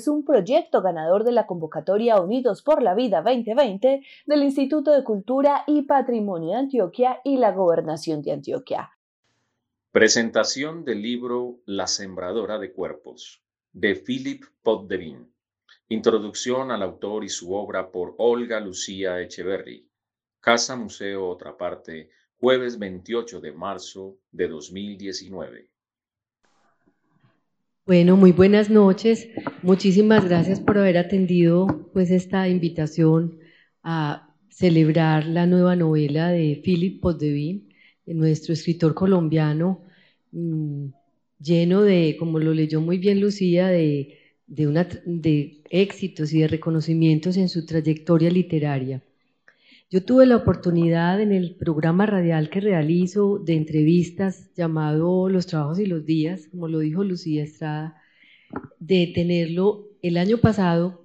Es un proyecto ganador de la convocatoria Unidos por la Vida 2020 del Instituto de Cultura y Patrimonio de Antioquia y la Gobernación de Antioquia. Presentación del libro La Sembradora de Cuerpos, de Philip Poddevin. Introducción al autor y su obra por Olga Lucía Echeverry. Casa Museo Otra Parte, jueves 28 de marzo de 2019. Bueno, muy buenas noches. Muchísimas gracias por haber atendido pues esta invitación a celebrar la nueva novela de Philip Poddevin nuestro escritor colombiano, mm, lleno de, como lo leyó muy bien Lucía, de, de éxitos y de reconocimientos en su trayectoria literaria. Yo tuve la oportunidad en el programa radial que realizo de entrevistas llamado Los Trabajos y los Días, como lo dijo Lucía Estrada, de tenerlo el año pasado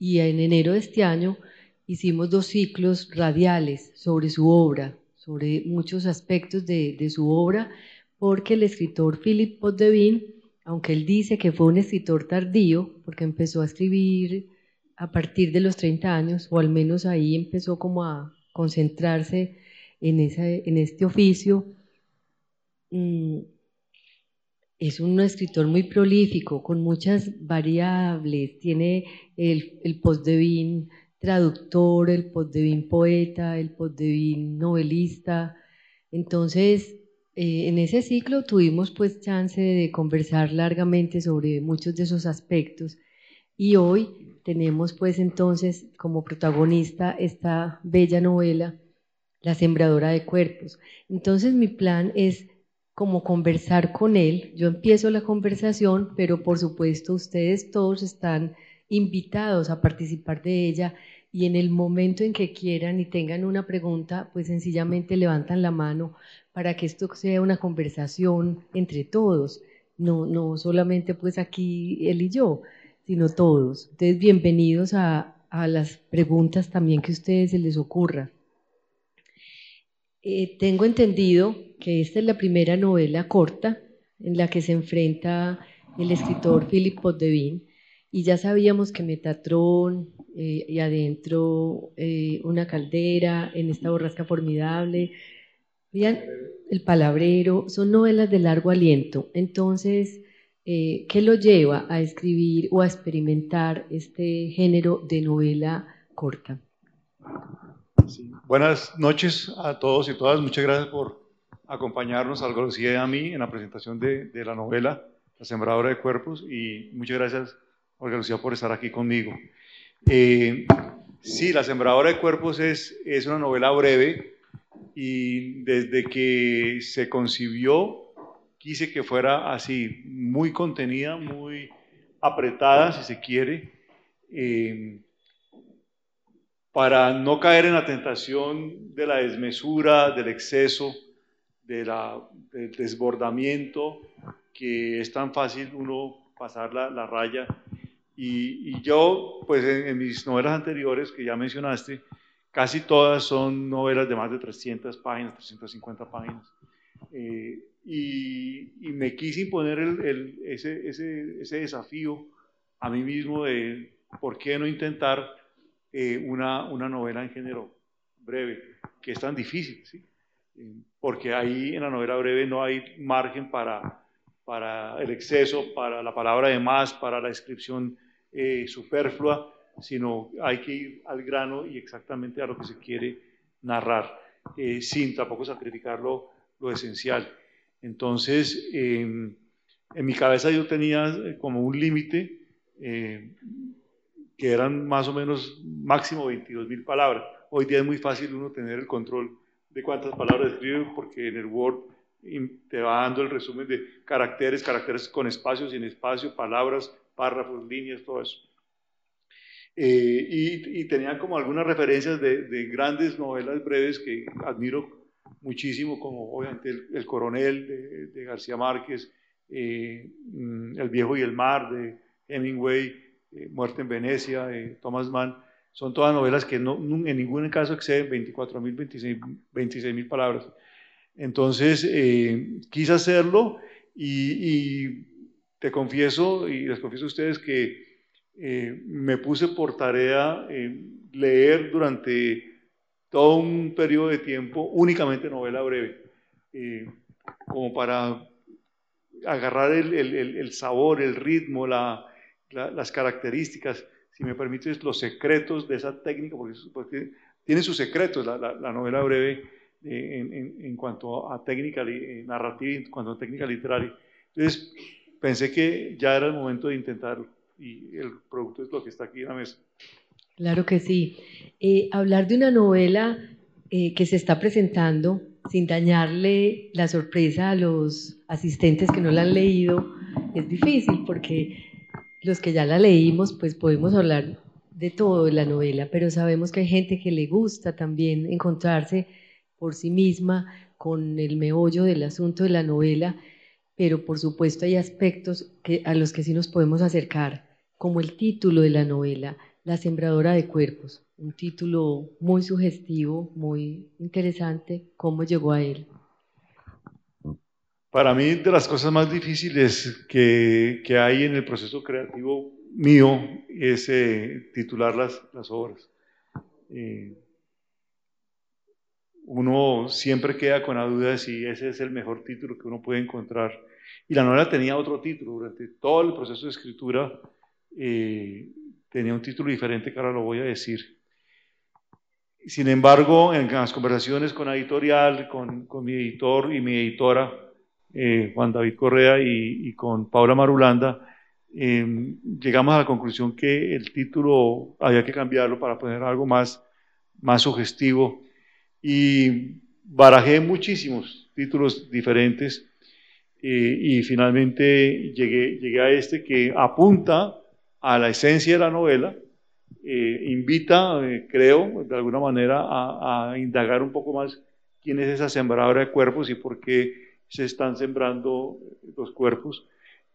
y en enero de este año hicimos dos ciclos radiales sobre su obra, sobre muchos aspectos de, su obra, porque el escritor Philip Poddevin, aunque él dice que fue un escritor tardío, porque empezó a escribir a partir de los 30 años, o al menos ahí empezó como a concentrarse en, en este oficio, mm, es un escritor muy prolífico, con muchas variables, tiene el, el Poddevin traductor, el Poddevin poeta, el Poddevin novelista. Entonces, eh, en ese ciclo tuvimos pues chance de conversar largamente sobre muchos de esos aspectos y hoy tenemos pues entonces como protagonista esta bella novela, La Sembradora de Cuerpos. Entonces mi plan es como conversar con él. Yo empiezo la conversación, pero por supuesto ustedes todos están invitados a participar de ella y en el momento en que quieran y tengan una pregunta, pues sencillamente levantan la mano para que esto sea una conversación entre todos, no, no solamente pues aquí él y yo, sino todos. Entonces, bienvenidos a, las preguntas también que a ustedes se les ocurra. Eh, tengo entendido que esta es la primera novela corta en la que se enfrenta el escritor Philip Poddevin y ya sabíamos que Metatron eh, y adentro eh, una caldera en esta borrasca formidable. El Palabrero, son novelas de largo aliento. Entonces, eh, ¿qué lo lleva a escribir o a experimentar este género de novela corta? Buenas noches a todos y todas. Muchas gracias por acompañarnos, al García y a mí, en la presentación de, la novela La Sembradora de Cuerpos. Y muchas gracias Olga Lucía, por estar aquí conmigo. Eh, sí, La Sembradora de Cuerpos es, es una novela breve y desde que se concibió quise que fuera así, muy contenida, muy apretada, si se quiere, eh, para no caer en la tentación de la desmesura, del exceso, del desbordamiento, que es tan fácil uno pasar la, la raya y, yo, pues en, mis novelas anteriores que ya mencionaste, casi todas son novelas de más de 300 páginas, 350 páginas. Eh, y, me quise imponer el, ese, ese, ese, desafío a mí mismo de por qué no intentar eh, una, una, novela en género breve, que es tan difícil, ¿sí? Eh, porque ahí en la novela breve no hay margen para, para el exceso, para la palabra de más, para la descripción eh, superflua, sino hay que ir al grano y exactamente a lo que se quiere narrar, eh, sin tampoco sacrificar lo, esencial. Entonces, em, en mi cabeza yo tenía eh, como un límite que eran más o menos máximo 22 mil palabras. Hoy día es muy fácil uno tener el control de cuántas palabras escribe porque en el Word te va dando el resumen de caracteres, caracteres con espacio, sin espacio, palabras, párrafos, líneas, todo eso. Eh, y, tenía como algunas referencias de, grandes novelas breves que admiro muchísimo, como obviamente El, Coronel de, García Márquez, eh, mm, El Viejo y el Mar de Hemingway, eh, Muerte en Venecia de Thomas Mann. Son todas novelas que no, en ningún caso exceden 24.000, 26.000 26 palabras. Entonces, quise hacerlo y, te confieso, y les confieso a ustedes que eh, me puse por tarea eh, leer durante todo un periodo de tiempo únicamente novela breve, eh, como para agarrar el, el, el sabor, el ritmo, la, las características, si me permites, los secretos de esa técnica, porque, porque tiene sus secretos la, la, novela breve en, en, en, cuanto a técnica narrativa, en cuanto a técnica literaria. Entonces, pensé que ya era el momento de intentarlo y el producto es lo que está aquí en la mesa. Claro que sí. Eh, hablar de una novela eh, que se está presentando sin dañarle la sorpresa a los asistentes que no la han leído es difícil porque los que ya la leímos pues podemos hablar de todo de la novela, pero sabemos que hay gente que le gusta también encontrarse por sí misma con el meollo del asunto de la novela pero por supuesto hay aspectos a los que sí nos podemos acercar, como el título de la novela, La Sembradora de Cuerpos, un título muy sugestivo, muy interesante. ¿Cómo llegó a él? Para mí, de las cosas más difíciles que, hay en el proceso creativo mío es eh, titular las, las obras. Eh, uno siempre queda con la duda de si ese es el mejor título que uno puede encontrar. Y la novela tenía otro título. Durante todo el proceso de escritura eh, tenía un título diferente que ahora lo voy a decir. Sin embargo, en las conversaciones con la editorial, con, con mi editor y mi editora, eh, Juan David Correa, y, con Paula Marulanda, em, llegamos a la conclusión que el título había que cambiarlo para poner algo más, más sugestivo y barajé muchísimos títulos diferentes eh, y finalmente llegué, llegué a este que apunta a la esencia de la novela, eh, invita, eh, creo, de alguna manera a, indagar un poco más quién es esa sembradora de cuerpos y por qué se están sembrando los cuerpos.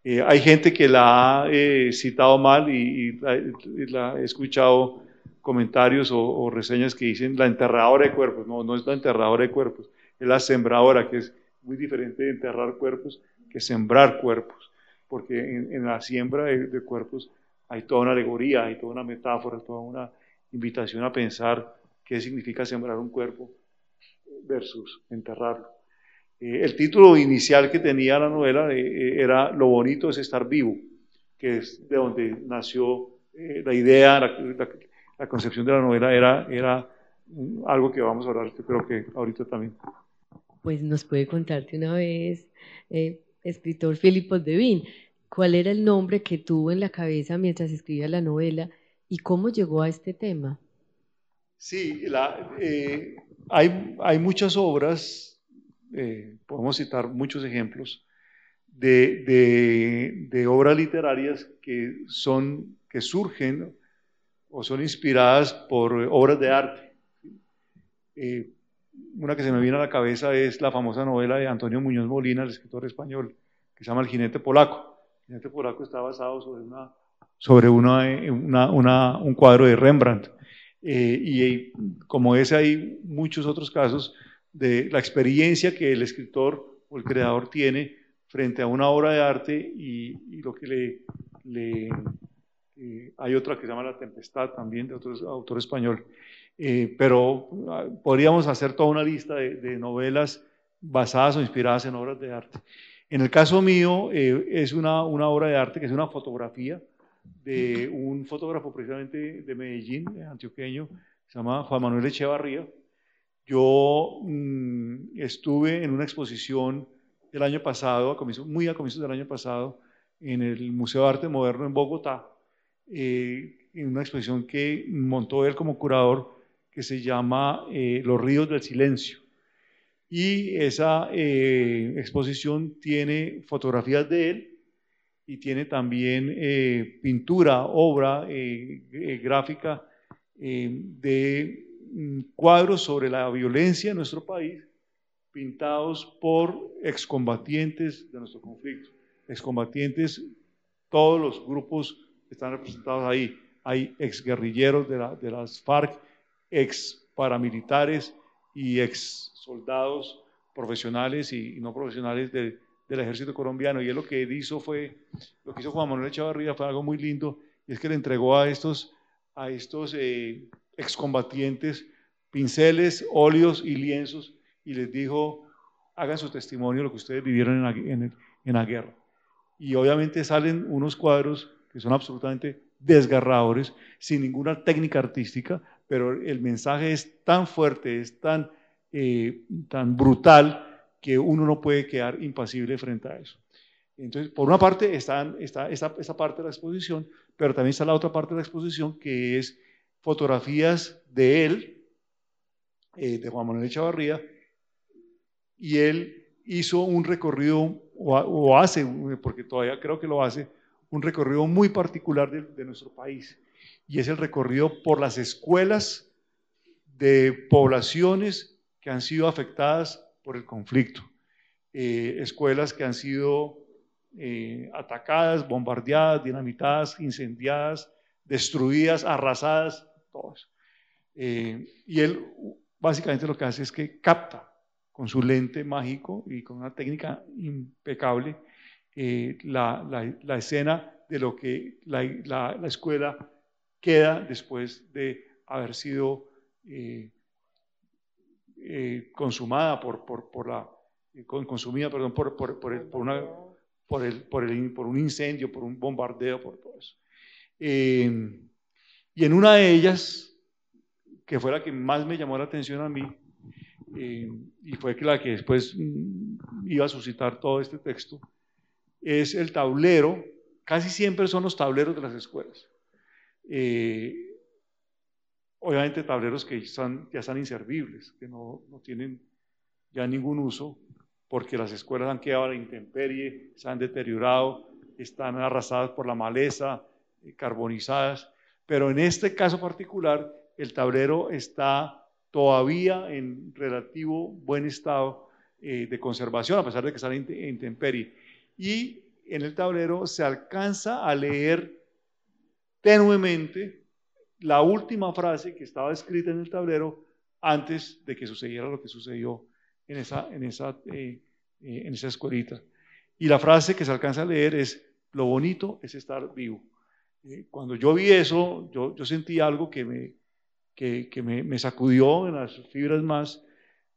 hay gente que la ha citado mal y, y la he escuchado comentarios o, reseñas que dicen la enterradora de cuerpos. No, no es la enterradora de cuerpos, es la sembradora, que es muy diferente de enterrar cuerpos que sembrar cuerpos, porque en, la siembra de, cuerpos hay toda una alegoría, hay toda una metáfora, toda una invitación a pensar qué significa sembrar un cuerpo versus enterrarlo. Eh, el título inicial que tenía la novela eh, eh, era Lo bonito es estar vivo, que es de donde nació la idea, la, concepción de la novela era, era algo que vamos a hablar, creo que ahorita también. Pues nos puede contarte una vez, escritor Filipos Devin, cuál era el nombre que tuvo en la cabeza mientras escribía la novela y cómo llegó a este tema. Sí, eh, hay, hay, muchas obras, eh, podemos citar muchos ejemplos, de, de, de, obras literarias que, son, que surgen o son inspiradas por obras de arte. Eh, una que se me viene a la cabeza es la famosa novela de Antonio Muñoz Molina, el escritor español, que se llama El jinete polaco. El jinete polaco está basado sobre, una, sobre una, un cuadro de Rembrandt. Eh, y como ese hay muchos otros casos de la experiencia que el escritor o el creador tiene frente a una obra de arte y, lo que le, le eh, hay otra que se llama La Tempestad, también de otro autor español. Eh, pero ah, podríamos hacer toda una lista de, novelas basadas o inspiradas en obras de arte. En el caso mío, eh, es una, una, obra de arte que es una fotografía de un fotógrafo precisamente de Medellín, antioqueño, se llama Juan Manuel Echevarría. Yo mm, estuve en una exposición el año pasado, a muy a comienzos del año pasado, en el Museo de Arte Moderno en Bogotá, eh, en una exposición que montó él como curador que se llama eh, Los ríos del silencio. Y esa eh, exposición tiene fotografías de él y tiene también eh, pintura, obra eh, gráfica de mm, cuadros sobre la violencia en nuestro país, pintados por excombatientes de nuestro conflicto. Excombatientes, todos los grupos están representados ahí. Hay exguerrilleros de, de las FARC, ex paramilitares y ex soldados profesionales y, no profesionales del ejército colombiano. Y él lo que hizo fue, lo que hizo Juan Manuel Echavarría fue algo muy lindo, y es que le entregó a estos, a estos eh, excombatientes pinceles, óleos y lienzos, y les dijo, hagan su testimonio de lo que ustedes vivieron en la guerra. Y obviamente salen unos cuadros que son absolutamente desgarradores, sin ninguna técnica artística, pero el mensaje es tan fuerte, es tan, eh, tan brutal, que uno no puede quedar impasible frente a eso. Entonces, por una parte está, esa, esa, parte de la exposición, pero también está la otra parte de la exposición, que es fotografías de él, eh, de Juan Manuel Echavarría, y él hizo un recorrido, o, hace, porque todavía creo que lo hace, un recorrido muy particular de, nuestro país y es el recorrido por las escuelas de poblaciones que han sido afectadas por el conflicto. Eh, escuelas que han sido eh, atacadas, bombardeadas, dinamitadas, incendiadas, destruidas, arrasadas, todo eso. Eh, y él básicamente lo que hace es que capta con su lente mágico y con una técnica impecable la, la, escena de lo que la, la, escuela queda después de haber sido eh, consumada por, por, por la consumida perdón, por, por, por, el, por, el, por, el, por un incendio, por un bombardeo, por todo eso. y en una de ellas, que fue la que más me llamó la atención a mí, y fue la que después mm, iba a suscitar todo este texto, es el tablero, casi siempre son los tableros de las escuelas. Eh, obviamente tableros que están, ya están inservibles, que no, no, tienen ya ningún uso, porque las escuelas han quedado a la intemperie, se han deteriorado, están arrasadas por la maleza, eh, carbonizadas, pero en este caso particular el tablero está todavía en relativo buen estado eh, de conservación, a pesar de que está en intemperie. Y en el tablero se alcanza a leer tenuemente la última frase que estaba escrita en el tablero antes de que sucediera lo que sucedió en esa, en esa, eh, eh, en esa escuelita. Y la frase que se alcanza a leer es, lo bonito es estar vivo. Eh, cuando yo vi eso, yo, yo sentí algo que, me, que, que me, me, sacudió en las fibras más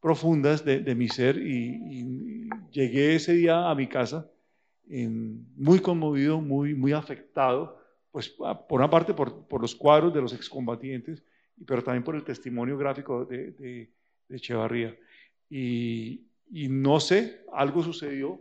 profundas de, de mi ser y, y llegué ese día a mi casa muy conmovido, muy, muy afectado, pues ah, por una parte por, por los cuadros de los excombatientes, pero también por el testimonio gráfico de, de, Echevarría. Y, y, no sé, algo sucedió,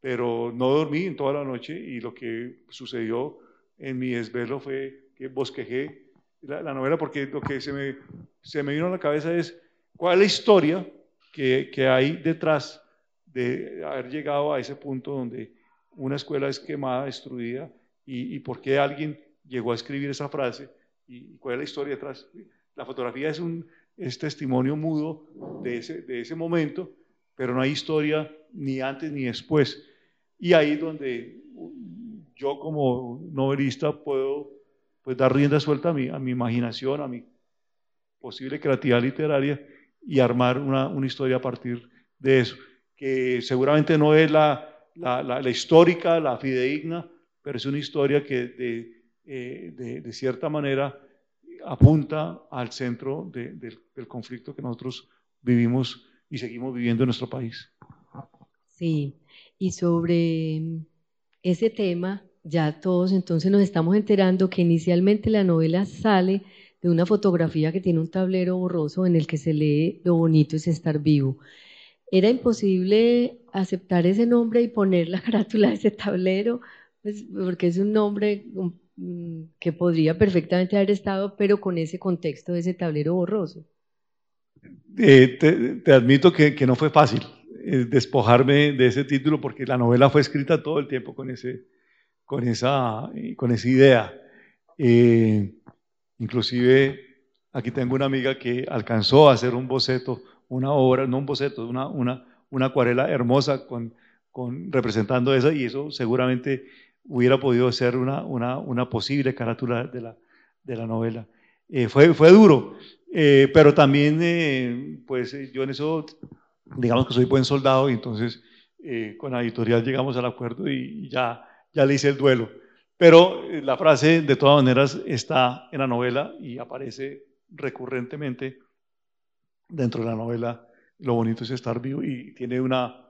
pero no dormí en toda la noche y lo que sucedió en mi desvelo fue que bosquejé la, la novela porque lo que se me, se me vino a la cabeza es cuál es la historia que, que hay detrás de haber llegado a ese punto donde una escuela es quemada, destruida, y, por qué alguien llegó a escribir esa frase y, cuál es la historia detrás. La fotografía es un es testimonio mudo de ese, de ese momento, pero no hay historia ni antes ni después. Y ahí es donde yo como novelista puedo pues, dar rienda suelta a mi, a mi imaginación, a mi posible creatividad literaria y armar una, una historia a partir de eso, que seguramente no es la, la, la, histórica, la fidedigna, pero es una historia que de, eh, de, de cierta manera apunta al centro de, del conflicto que nosotros vivimos y seguimos viviendo en nuestro país. Sí, y sobre ese tema, ya todos entonces nos estamos enterando que inicialmente la novela sale de una fotografía que tiene un tablero borroso en el que se lee lo bonito es estar vivo era imposible aceptar ese nombre y poner la carátula de ese tablero, pues, porque es un nombre mm, que podría perfectamente haber estado, pero con ese contexto de ese tablero borroso. eh, te, admito que, que, no fue fácil eh, despojarme de ese título porque la novela fue escrita todo el tiempo con, ese, con, esa, con esa idea. Eh, inclusive aquí tengo una amiga que alcanzó a hacer un boceto, una obra, no un boceto, una, una, una acuarela hermosa con, con, representando esa y eso seguramente hubiera podido ser una, una, una posible carátula de la, de la novela. Eh, fue, fue duro, eh, pero también, eh, pues yo en eso, digamos que soy buen soldado y entonces con la editorial llegamos al acuerdo y ya, ya le hice el duelo. Pero la frase, de todas maneras, está en la novela y aparece recurrentemente dentro de la novela. Lo bonito es estar vivo y tiene una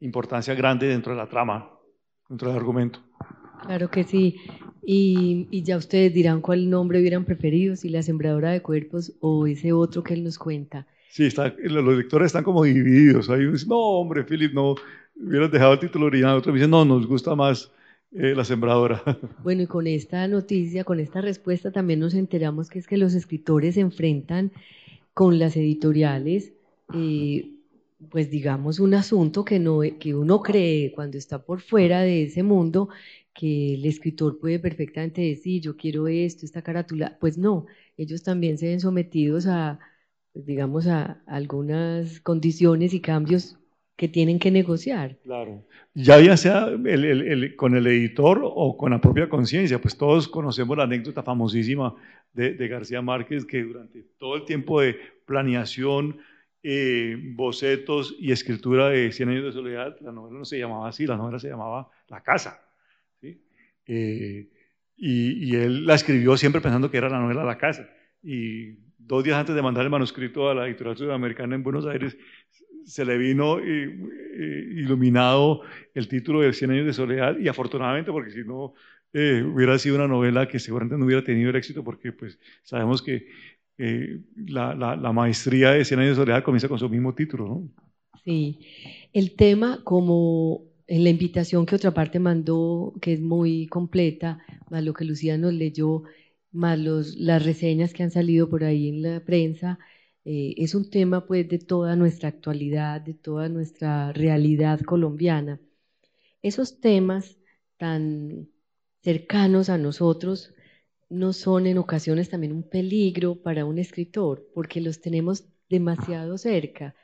importancia grande dentro de la trama, dentro del argumento. Claro que sí. Y, ya ustedes dirán cuál nombre hubieran preferido, si la sembradora de cuerpos o ese otro que él nos cuenta. Sí, está, los lectores están como divididos. Hay unos no, hombre, Philip, no, hubieras dejado el título original. Otros dicen, no, nos gusta más eh, la sembradora. Bueno, y con esta noticia, con esta respuesta, también nos enteramos que es que los escritores se enfrentan con las editoriales. Eh, pues digamos, un asunto que, no, que uno cree cuando está por fuera de ese mundo, que el escritor puede perfectamente decir, yo quiero esto, esta carátula. Pues no, ellos también se ven sometidos a, pues digamos, a algunas condiciones y cambios que tienen que negociar. Claro, ya ya sea el, con el editor o con la propia conciencia, pues todos conocemos la anécdota famosísima de, de García Márquez, que durante todo el tiempo de planeación, eh, bocetos y escritura de Cien años de soledad, la novela no se llamaba así, la novela se llamaba La casa. Eh, y, él la escribió siempre pensando que era la novela La casa. Y dos días antes de mandar el manuscrito a la editorial sudamericana en Buenos Aires, se le vino eh, iluminado el título de Cien años de soledad y afortunadamente, porque si no, hubiera sido una novela que seguramente no hubiera tenido el éxito porque pues sabemos que eh, la, la, maestría de 100 años de soledad comienza con su mismo título. Sí, el tema como en la invitación que otra parte mandó, que es muy completa, más lo que Lucía nos leyó, más los, las reseñas que han salido por ahí en la prensa, eh, es un tema pues de toda nuestra actualidad, de toda nuestra realidad colombiana. Esos temas tan cercanos a nosotros no son en ocasiones también un peligro para un escritor, porque los tenemos demasiado cerca.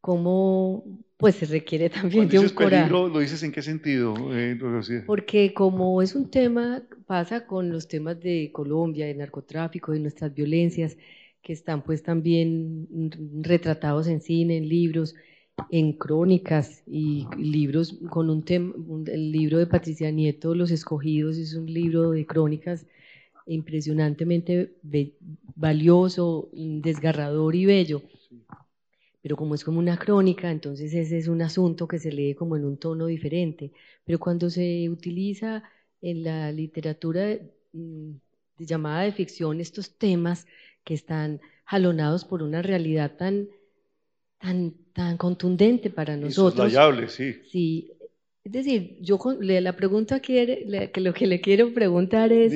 Como pues se requiere también de un peligro, ¿Lo dices en qué sentido? Eh, porque como es un tema, pasa con los temas de Colombia, de narcotráfico, de nuestras violencias, que están pues también retratados en cine, en libros, en crónicas y libros con un tema, el libro de Patricia Nieto, Los Escogidos, es un libro de crónicas impresionantemente valioso, desgarrador y bello. Pero como es como una crónica, entonces ese es un asunto que se lee como en un tono diferente. Pero cuando se utiliza en la literatura mm, llamada de ficción estos temas que están jalonados por una realidad tan, tan, tan contundente para nosotros. sí. Sí, es decir, yo la pregunta quiere, que lo que le quiero preguntar es,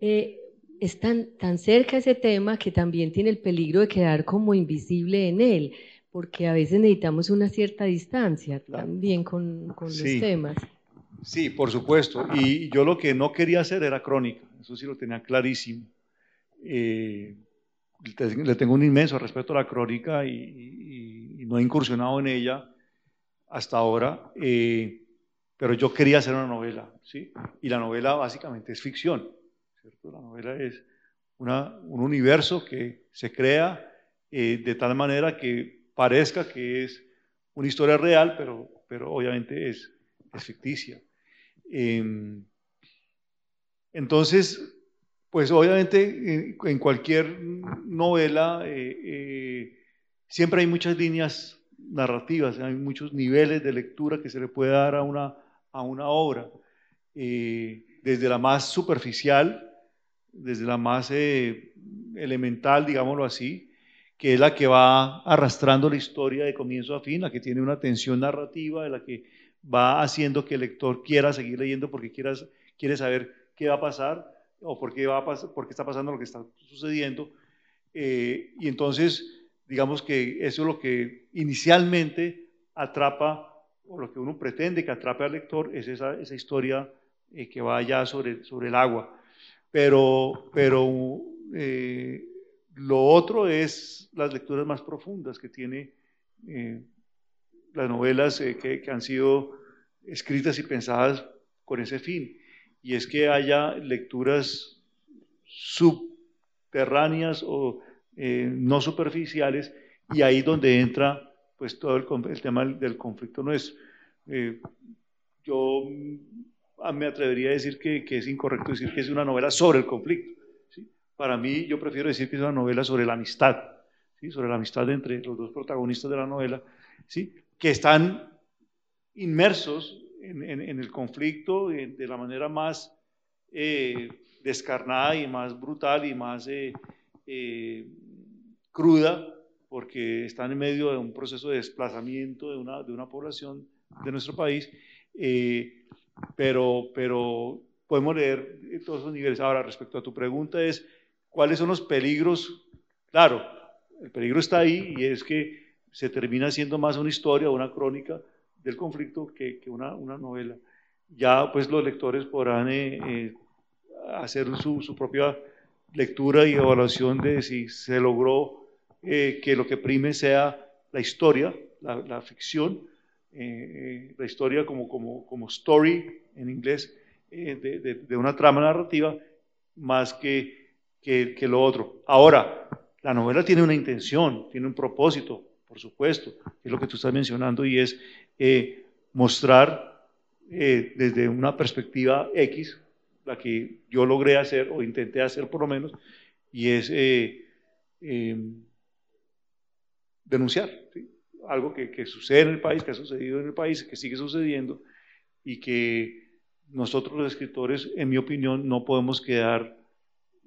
eh, es tan, tan cerca ese tema que también tiene el peligro de quedar como invisible en él, porque a veces necesitamos una cierta distancia también con, con los temas. Sí, por supuesto. Y yo lo que no quería hacer era crónica, eso sí lo tenía clarísimo. Eh, le tengo un inmenso respeto a la crónica y, y, no he incursionado en ella hasta ahora. Eh, pero yo quería hacer una novela, ¿sí? Y la novela básicamente es ficción, ¿cierto? La novela es una, un universo que se crea eh, de tal manera que parezca que es una historia real, pero, pero obviamente es, es ficticia. Em, entonces, pues obviamente en, cualquier novela eh, eh, siempre hay muchas líneas narrativas, hay muchos niveles de lectura que se le puede dar a una, a una obra, eh, desde la más superficial, desde la más eh, elemental, digámoslo así, que es la que va arrastrando la historia de comienzo a fin, la que tiene una tensión narrativa, la que va haciendo que el lector quiera seguir leyendo porque quiere saber qué va a pasar o por qué, va por qué está pasando lo que está sucediendo. Eh, y entonces digamos que eso es lo que inicialmente atrapa, o lo que uno pretende que atrape al lector, es esa, esa historia eh, que va allá sobre, sobre el agua. Pero, pero eh, lo otro es las lecturas más profundas que tiene eh, las novelas que, que han sido escritas y pensadas con ese fin. Y es que haya lecturas subterráneas o eh, no superficiales, y ahí donde entra pues todo el, tema del conflicto nuestro. Eh, yo mm, me atrevería a decir que, es incorrecto decir que es una novela sobre el conflicto. Para mí, yo prefiero decir que es una novela sobre la amistad, ¿sí? sobre la amistad entre los dos protagonistas de la novela, ¿sí? que están inmersos en, el conflicto de, la manera más eh, descarnada y más brutal y más cruda porque están en medio de un proceso de desplazamiento de una, de una población de nuestro país, eh, pero, pero podemos leer todos esos niveles. Ahora, respecto a tu pregunta es, ¿cuáles son los peligros? Claro, el peligro está ahí y es que se termina siendo más una historia, una crónica del conflicto que, que una, una, novela. Ya pues los lectores podrán eh, eh, hacer su, su propia lectura y evaluación de si se logró eh, que lo que prime sea la historia, la, ficción, eh, eh, la historia como, como, como, story en inglés, de, de, una trama narrativa, más que, que, que, lo otro. Ahora, la novela tiene una intención, tiene un propósito, por supuesto, es lo que tú estás mencionando, y es mostrar desde una perspectiva X, la que yo logré hacer o intenté hacer por lo menos, y es denunciar algo que, sucede en el país, que ha sucedido en el país, que sigue sucediendo y que nosotros los escritores, en mi opinión, no podemos quedar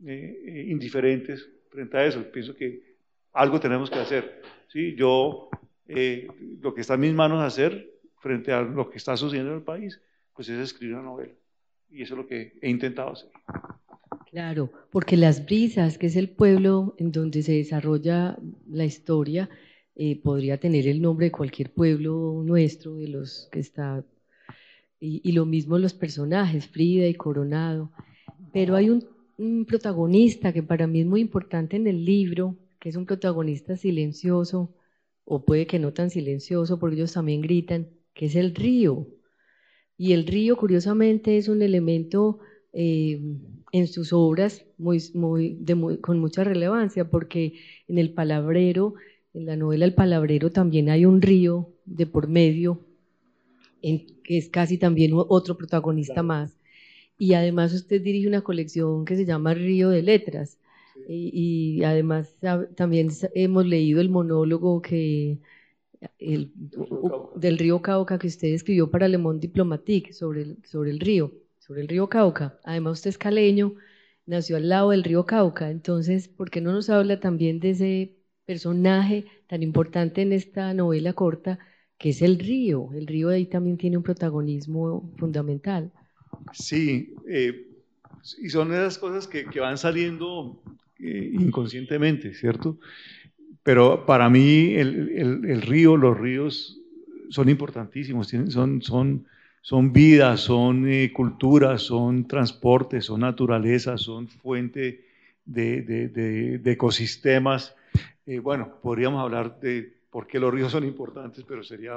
eh, eh, indiferentes frente a eso. Pienso que algo tenemos que hacer. ¿sí? Yo, eh, lo que está en mis manos hacer frente a lo que está sucediendo en el país, pues es escribir una novela. Y eso es lo que he intentado hacer. Claro, porque Las Brisas, que es el pueblo en donde se desarrolla la historia, eh, podría tener el nombre de cualquier pueblo nuestro, de los que está, y, lo mismo los personajes, Frida y Coronado. Pero hay un, protagonista que para mí es muy importante en el libro, que es un protagonista silencioso, o puede que no tan silencioso, porque ellos también gritan, que es el río. Y el río, curiosamente, es un elemento eh, en sus obras muy, muy, con mucha relevancia, porque en el palabrero en la novela El Palabrero también hay un río de por medio, en, que es casi también otro protagonista más. Y además usted dirige una colección que se llama Río de Letras. Y, además también hemos leído el monólogo que el, del río Cauca que usted escribió para Le Monde Diplomatique sobre el, sobre el río, sobre el río Cauca. Además usted es caleño, nació al lado del río Cauca. Entonces, ¿por qué no nos habla también de ese personaje tan importante en esta novela corta, que es el río. El río ahí también tiene un protagonismo fundamental. Sí, eh, y son esas cosas que, van saliendo eh, inconscientemente, ¿cierto? Pero para mí el, río, los ríos son importantísimos, tienen, son, son, son vida, son eh, cultura, son transporte, son naturaleza, son fuente de, de, de ecosistemas eh, bueno, podríamos hablar de por qué los ríos son importantes, pero sería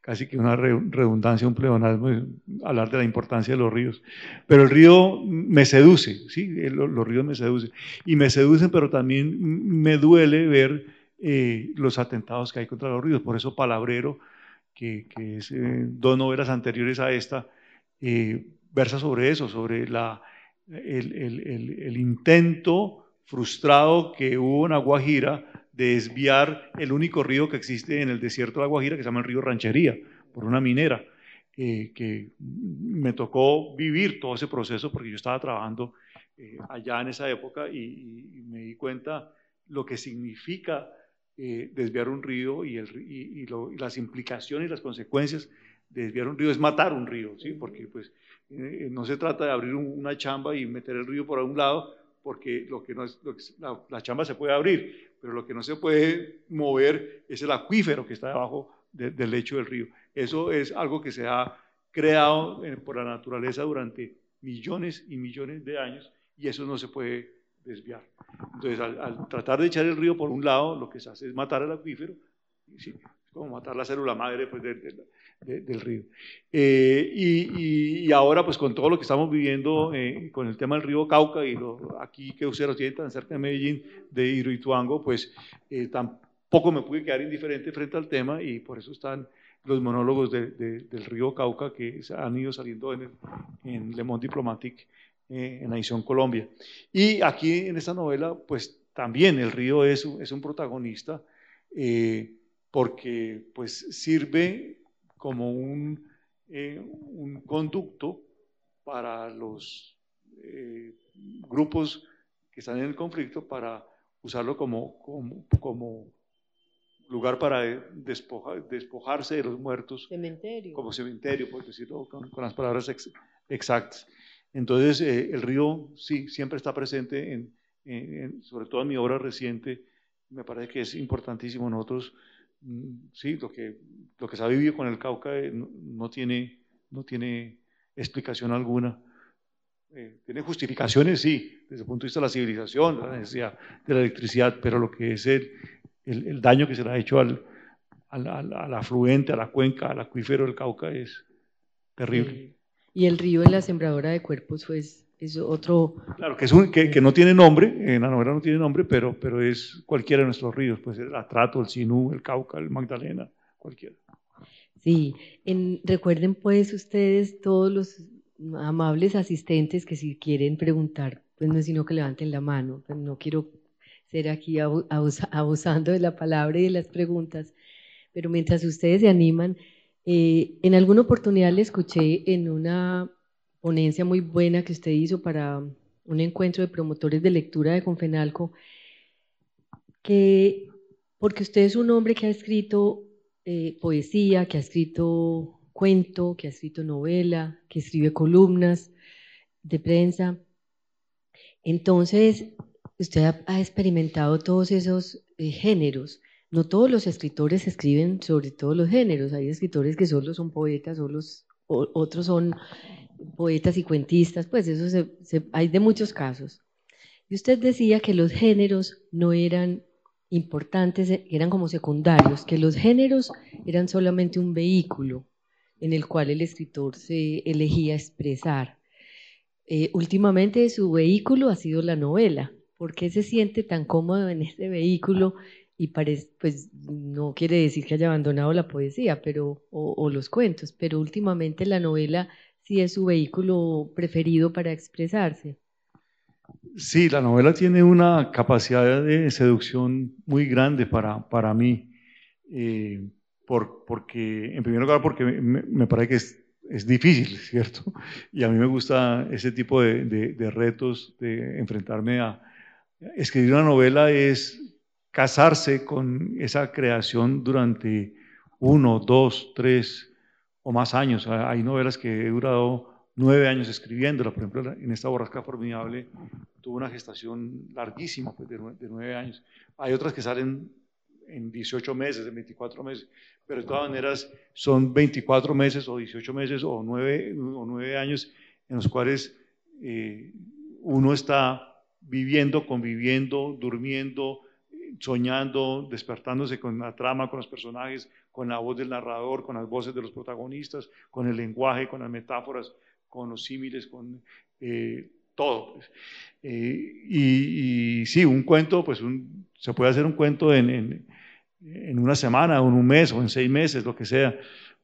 casi que una redundancia, un pleonasmo, hablar de la importancia de los ríos. Pero el río me seduce, ¿sí? Los, ríos me seducen. Y me seducen, pero también me duele ver eh, los atentados que hay contra los ríos. Por eso Palabrero, que, es eh, dos novelas anteriores a esta, versa sobre eso, sobre el intento frustrado que hubo en Aguajira de desviar el único río que existe en el desierto de La Guajira, que se llama el río Ranchería, por una minera, eh, que me tocó vivir todo ese proceso porque yo estaba trabajando eh, allá en esa época y, me di cuenta lo que significa eh, desviar un río y, las implicaciones y las consecuencias de desviar un río es matar un río, ¿sí? porque pues, no se trata de abrir una chamba y meter el río por un lado, porque lo que no es, la, chamba se puede abrir, pero lo que no se puede mover es el acuífero que está debajo del lecho del río. Eso es algo que se ha creado eh, por la naturaleza durante millones y millones de años y eso no se puede desviar. Entonces, al, tratar de echar el río por un lado, lo que se hace es matar el acuífero, ¿sí? es como matar la célula madre pues, del río. Eh, y, ahora, pues con todo lo que estamos viviendo eh, con el tema del río Cauca y lo, aquí que ustedes tienen tan cerca de Medellín, de Hidroituango, pues eh, tampoco me pude quedar indiferente frente al tema y por eso están los monólogos del río Cauca que han ido saliendo en, en Le Monde Diplomatique en la edición Colombia. Y aquí en esta novela, pues también el río es, es un protagonista porque pues sirve como un, eh, un conducto para los eh, grupos que están en el conflicto para usarlo como, como, como lugar para despojarse de los muertos. Cementerio. Como cementerio, por decirlo con, las palabras exactas. Entonces, eh, el río sí, siempre está presente, en, sobre todo en mi obra reciente, me parece que es importantísimo. Nosotros sí, lo que, lo que se ha vivido con el Cauca eh, no, tiene, no tiene explicación alguna. Eh, tiene justificaciones, sí, desde el punto de vista de la civilización, la necesidad de la electricidad, pero lo que es el, el, daño que se le ha hecho al, al, al, afluente, a la cuenca, al acuífero del Cauca es terrible. Y el río de la sembradora de cuerpos, pues, es otro... Claro, que, es un, que, que, no tiene nombre, en la novela no tiene nombre, pero, pero es cualquiera de nuestros ríos, pues el Atrato, el Sinú, el Cauca, el Magdalena, cualquiera. Sí, en, recuerden pues ustedes todos los amables asistentes que si quieren preguntar, pues no es sino que levanten la mano, pues no quiero ser aquí abusando de la palabra y de las preguntas, pero mientras ustedes se animan, eh, en alguna oportunidad le escuché en una ponencia muy buena que usted hizo para un encuentro de promotores de lectura de Confenalco, que porque usted es un hombre que ha escrito eh, poesía, que ha escrito cuento, que ha escrito novela, que escribe columnas de prensa. Entonces, usted ha, experimentado todos esos eh, géneros. No todos los escritores escriben sobre todos los géneros. Hay escritores que solo son poetas, solo, otros son poetas y cuentistas, pues eso hay de muchos casos. Y usted decía que los géneros no eran importantes, eran como secundarios, que los géneros eran solamente un vehículo en el cual el escritor se elegía expresar. Eh, últimamente su vehículo ha sido la novela. ¿Por qué se siente tan cómodo en ese vehículo? Y parece, pues no quiere decir que haya abandonado la poesía pero, o los cuentos, pero últimamente la novela si es su vehículo preferido para expresarse. Sí, la novela tiene una capacidad de seducción muy grande para, para mí, eh, por, porque, en primer lugar, porque me, parece que es, es, difícil, ¿cierto? Y a mí me gusta ese tipo de, de, retos, de enfrentarme a... Escribir una novela es casarse con esa creación durante uno, dos, tres, o más años. Hay novelas que he durado nueve años escribiéndola. Por ejemplo, en esta borrasca formidable tuvo una gestación larguísima, pues, de, nueve años. Hay otras que salen en 18 meses, en 24 meses, pero de todas maneras son 24 meses o 18 meses o nueve, o nueve años en los cuales eh, uno está viviendo, conviviendo, durmiendo, soñando, despertándose con la trama, con los personajes, con la voz del narrador, con las voces de los protagonistas, con el lenguaje, con las metáforas, con los símiles, con eh, todo. Pues. Eh, y, sí, un cuento, pues se puede hacer un cuento en, una semana, o en un mes, o en seis meses, lo que sea,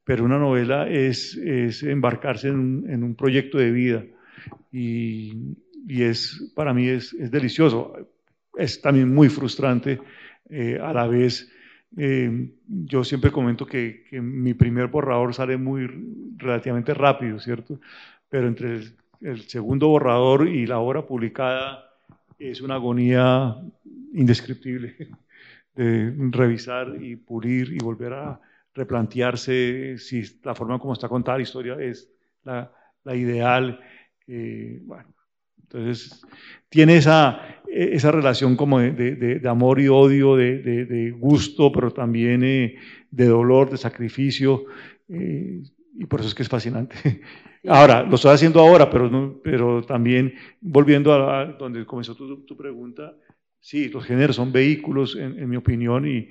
pero una novela es, embarcarse en un, proyecto de vida. Y, es, para mí es delicioso es también muy frustrante eh, a la vez. Eh, yo siempre comento que, mi primer borrador sale muy relativamente rápido, ¿cierto? Pero entre el, segundo borrador y la obra publicada es una agonía indescriptible de revisar y pulir y volver a replantearse si la forma como está contada la historia es la, ideal. Eh, bueno, Entonces, tiene esa, esa relación como de, amor y odio, de, gusto, pero también eh, de dolor, de sacrificio, eh, y por eso es que es fascinante. Ahora, lo estoy haciendo ahora, pero, pero también volviendo a, donde comenzó tu, tu, pregunta, sí, los géneros son vehículos, en, mi opinión, y,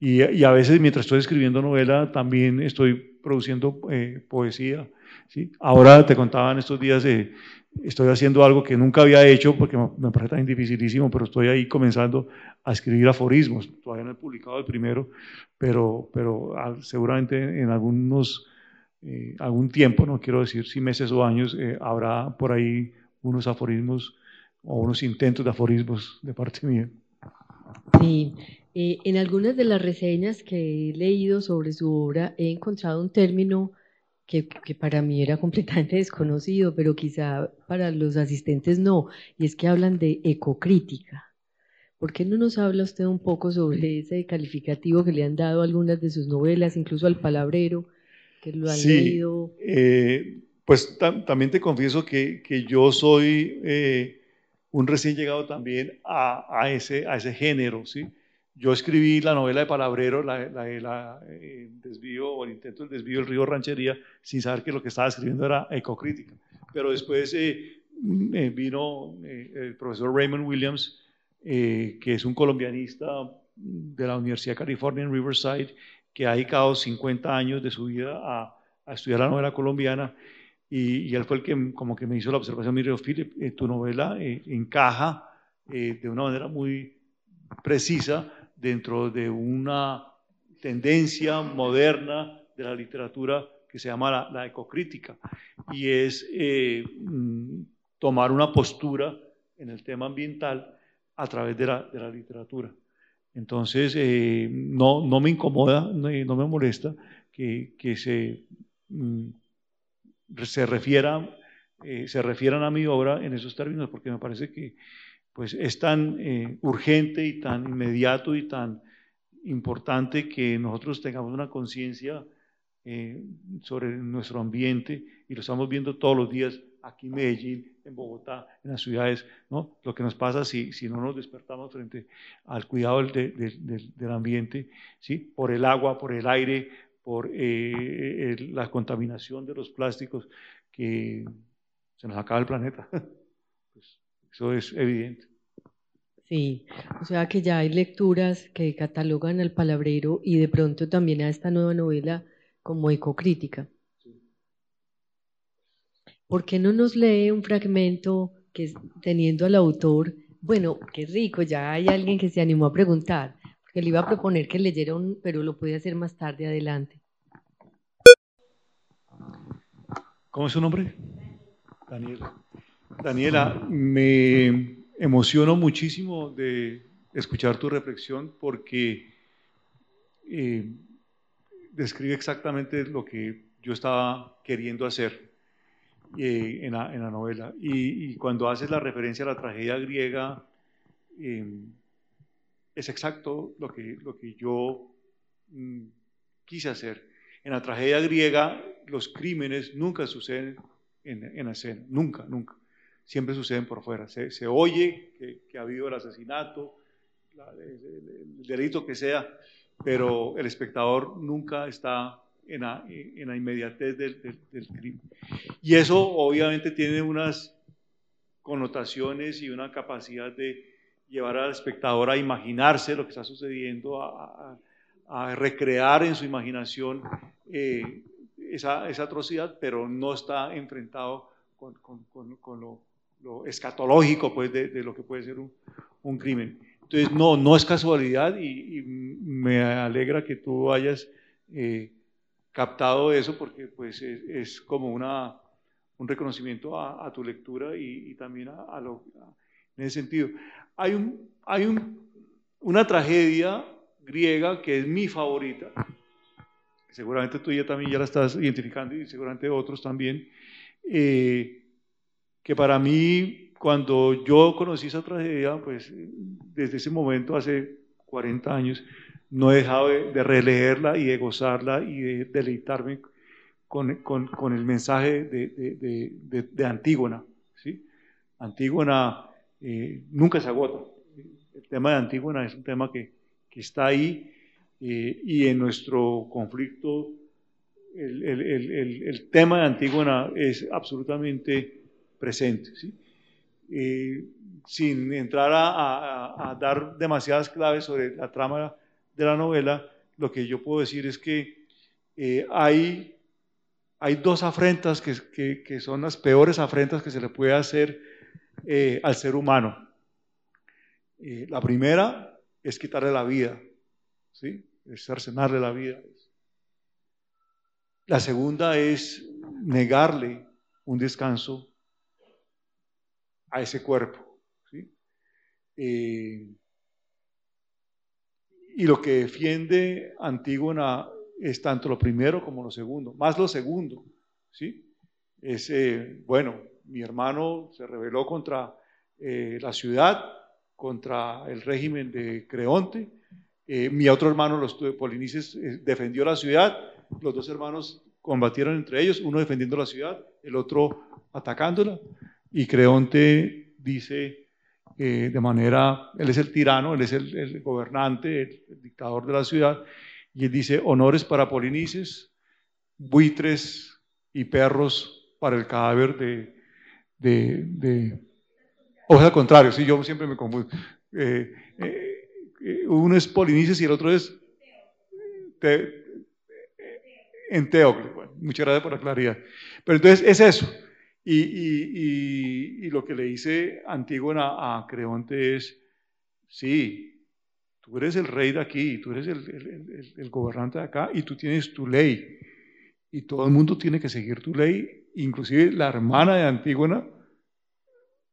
y, a veces mientras estoy escribiendo novela también estoy produciendo eh, poesía. ¿sí? Ahora te contaba en estos días, eh, estoy haciendo algo que nunca había hecho porque me, parece tan dificilísimo, pero estoy ahí comenzando a escribir aforismos. Todavía no he publicado el primero, pero, pero seguramente en algunos eh, algún tiempo, no quiero decir si meses o años, eh, habrá por ahí unos aforismos o unos intentos de aforismos de parte mía. Sí, eh, en algunas de las reseñas que he leído sobre su obra he encontrado un término que, que, para mí era completamente desconocido, pero quizá para los asistentes no, y es que hablan de ecocrítica. ¿Por qué no nos habla usted un poco sobre ese calificativo que le han dado a algunas de sus novelas, incluso al palabrero? que lo han sí, eh, pues también te confieso que, que yo soy eh, un recién llegado también a, a, ese, a ese género, ¿sí? Yo escribí la novela de Palabrero, la, la, eh, desvío o el intento del desvío del río Ranchería, sin saber que lo que estaba escribiendo era ecocrítica. Pero después vino el profesor Raymond Williams, que es un colombianista de la Universidad de California en Riverside, que ha dedicado 50 años de su vida a, estudiar la novela colombiana y, él fue el que como que me hizo la observación, mire, Philip, eh, tu novela eh, encaja eh, de una manera muy precisa dentro de una tendencia moderna de la literatura que se llama la, ecocrítica y es mm, tomar una postura en el tema ambiental a través de la literatura. Entonces, eh, no, no, me incomoda, no, me molesta que, que se, mm, se, refiera, eh, se refieran a mi obra en esos términos, porque me parece que pues, es tan eh, urgente y tan inmediato y tan importante que nosotros tengamos una conciencia sobre nuestro ambiente y lo estamos viendo todos los días aquí en Medellín, en Bogotá, en las ciudades, ¿no? Lo que nos pasa si, si no nos despertamos frente al cuidado del, del, del ambiente, ¿sí? Por el agua, por el aire, por eh, la contaminación de los plásticos, que se nos acaba el planeta. Eso es evidente. Sí, o sea que ya hay lecturas que catalogan al palabrero y de pronto también a esta nueva novela como ecocrítica. ¿por qué no nos lee un fragmento que teniendo al autor, bueno, qué rico, ya hay alguien que se animó a preguntar, porque le iba a proponer que leyera un, pero lo puede hacer más tarde adelante. ¿Cómo es su nombre? Daniela. Daniela, me emociono muchísimo de escuchar tu reflexión porque eh, describe exactamente lo que yo estaba queriendo hacer eh, en, la, novela. Y, cuando haces la referencia a la tragedia griega, em, es exacto lo que, lo que yo mm, quise hacer. En la tragedia griega, los crímenes nunca suceden en, en la escena, nunca, nunca. Siempre suceden por fuera. Se, se oye que, que, ha habido el asesinato, el, delito que sea, pero el espectador nunca está en la, en la inmediatez del, del, crimen. Y eso obviamente tiene unas connotaciones y una capacidad de llevar al espectador a imaginarse lo que está sucediendo, a, a, recrear en su imaginación eh, esa, esa, atrocidad, pero no está enfrentado con, con, con, lo, lo, escatológico pues, de, de, lo que puede ser un, un, crimen. Entonces, no, no es casualidad y, y me alegra que tú hayas eh, captado eso porque pues es, como una, un reconocimiento a, tu lectura y, también a, lo, en ese sentido. Hay, un, hay un, una tragedia griega que es mi favorita, seguramente tú ya también ya la estás identificando y seguramente otros también, eh, que para mí cuando yo conocí esa tragedia, pues desde ese momento, hace 40 años, no he dejado de, releerla y de gozarla y de deleitarme con, con, con el mensaje de, de, de Antígona. ¿sí? Antígona eh, nunca se agota. El tema de Antígona es un tema que, que está ahí eh, y en nuestro conflicto el, el, el, el, tema de Antígona es absolutamente presente. ¿sí? Eh, sin entrar a, dar demasiadas claves sobre la trama de la novela, lo que yo puedo decir es que eh, hay, hay dos afrentas que, que, son las peores afrentas que se le puede hacer eh, al ser humano. La primera es quitarle la vida, ¿sí? es cercenarle la vida. La segunda es negarle un descanso a ese cuerpo. ¿sí? Eh, y lo que defiende Antígona es tanto lo primero como lo segundo, más lo segundo, ¿sí? Es, eh, bueno, mi hermano se rebeló contra eh, la ciudad, contra el régimen de Creonte, mi otro hermano, los Polinices, defendió la ciudad, los dos hermanos combatieron entre ellos, uno defendiendo la ciudad, el otro atacándola, y Creonte dice de manera, él es el tirano, él es el, gobernante, el, dictador de la ciudad, y él dice, honores para Polinices, buitres y perros para el cadáver de... o sea, al contrario, sí, yo siempre me confundo. Eh, eh, uno es Polinices y el otro es te, Enteocle. Bueno, muchas gracias por la claridad. Pero entonces es eso. Y, y, y, lo que le dice Antígona a Creonte es, sí, tú eres el rey de aquí, tú eres el, el, gobernante de acá y tú tienes tu ley. Y todo el mundo tiene que seguir tu ley, inclusive la hermana de Antígona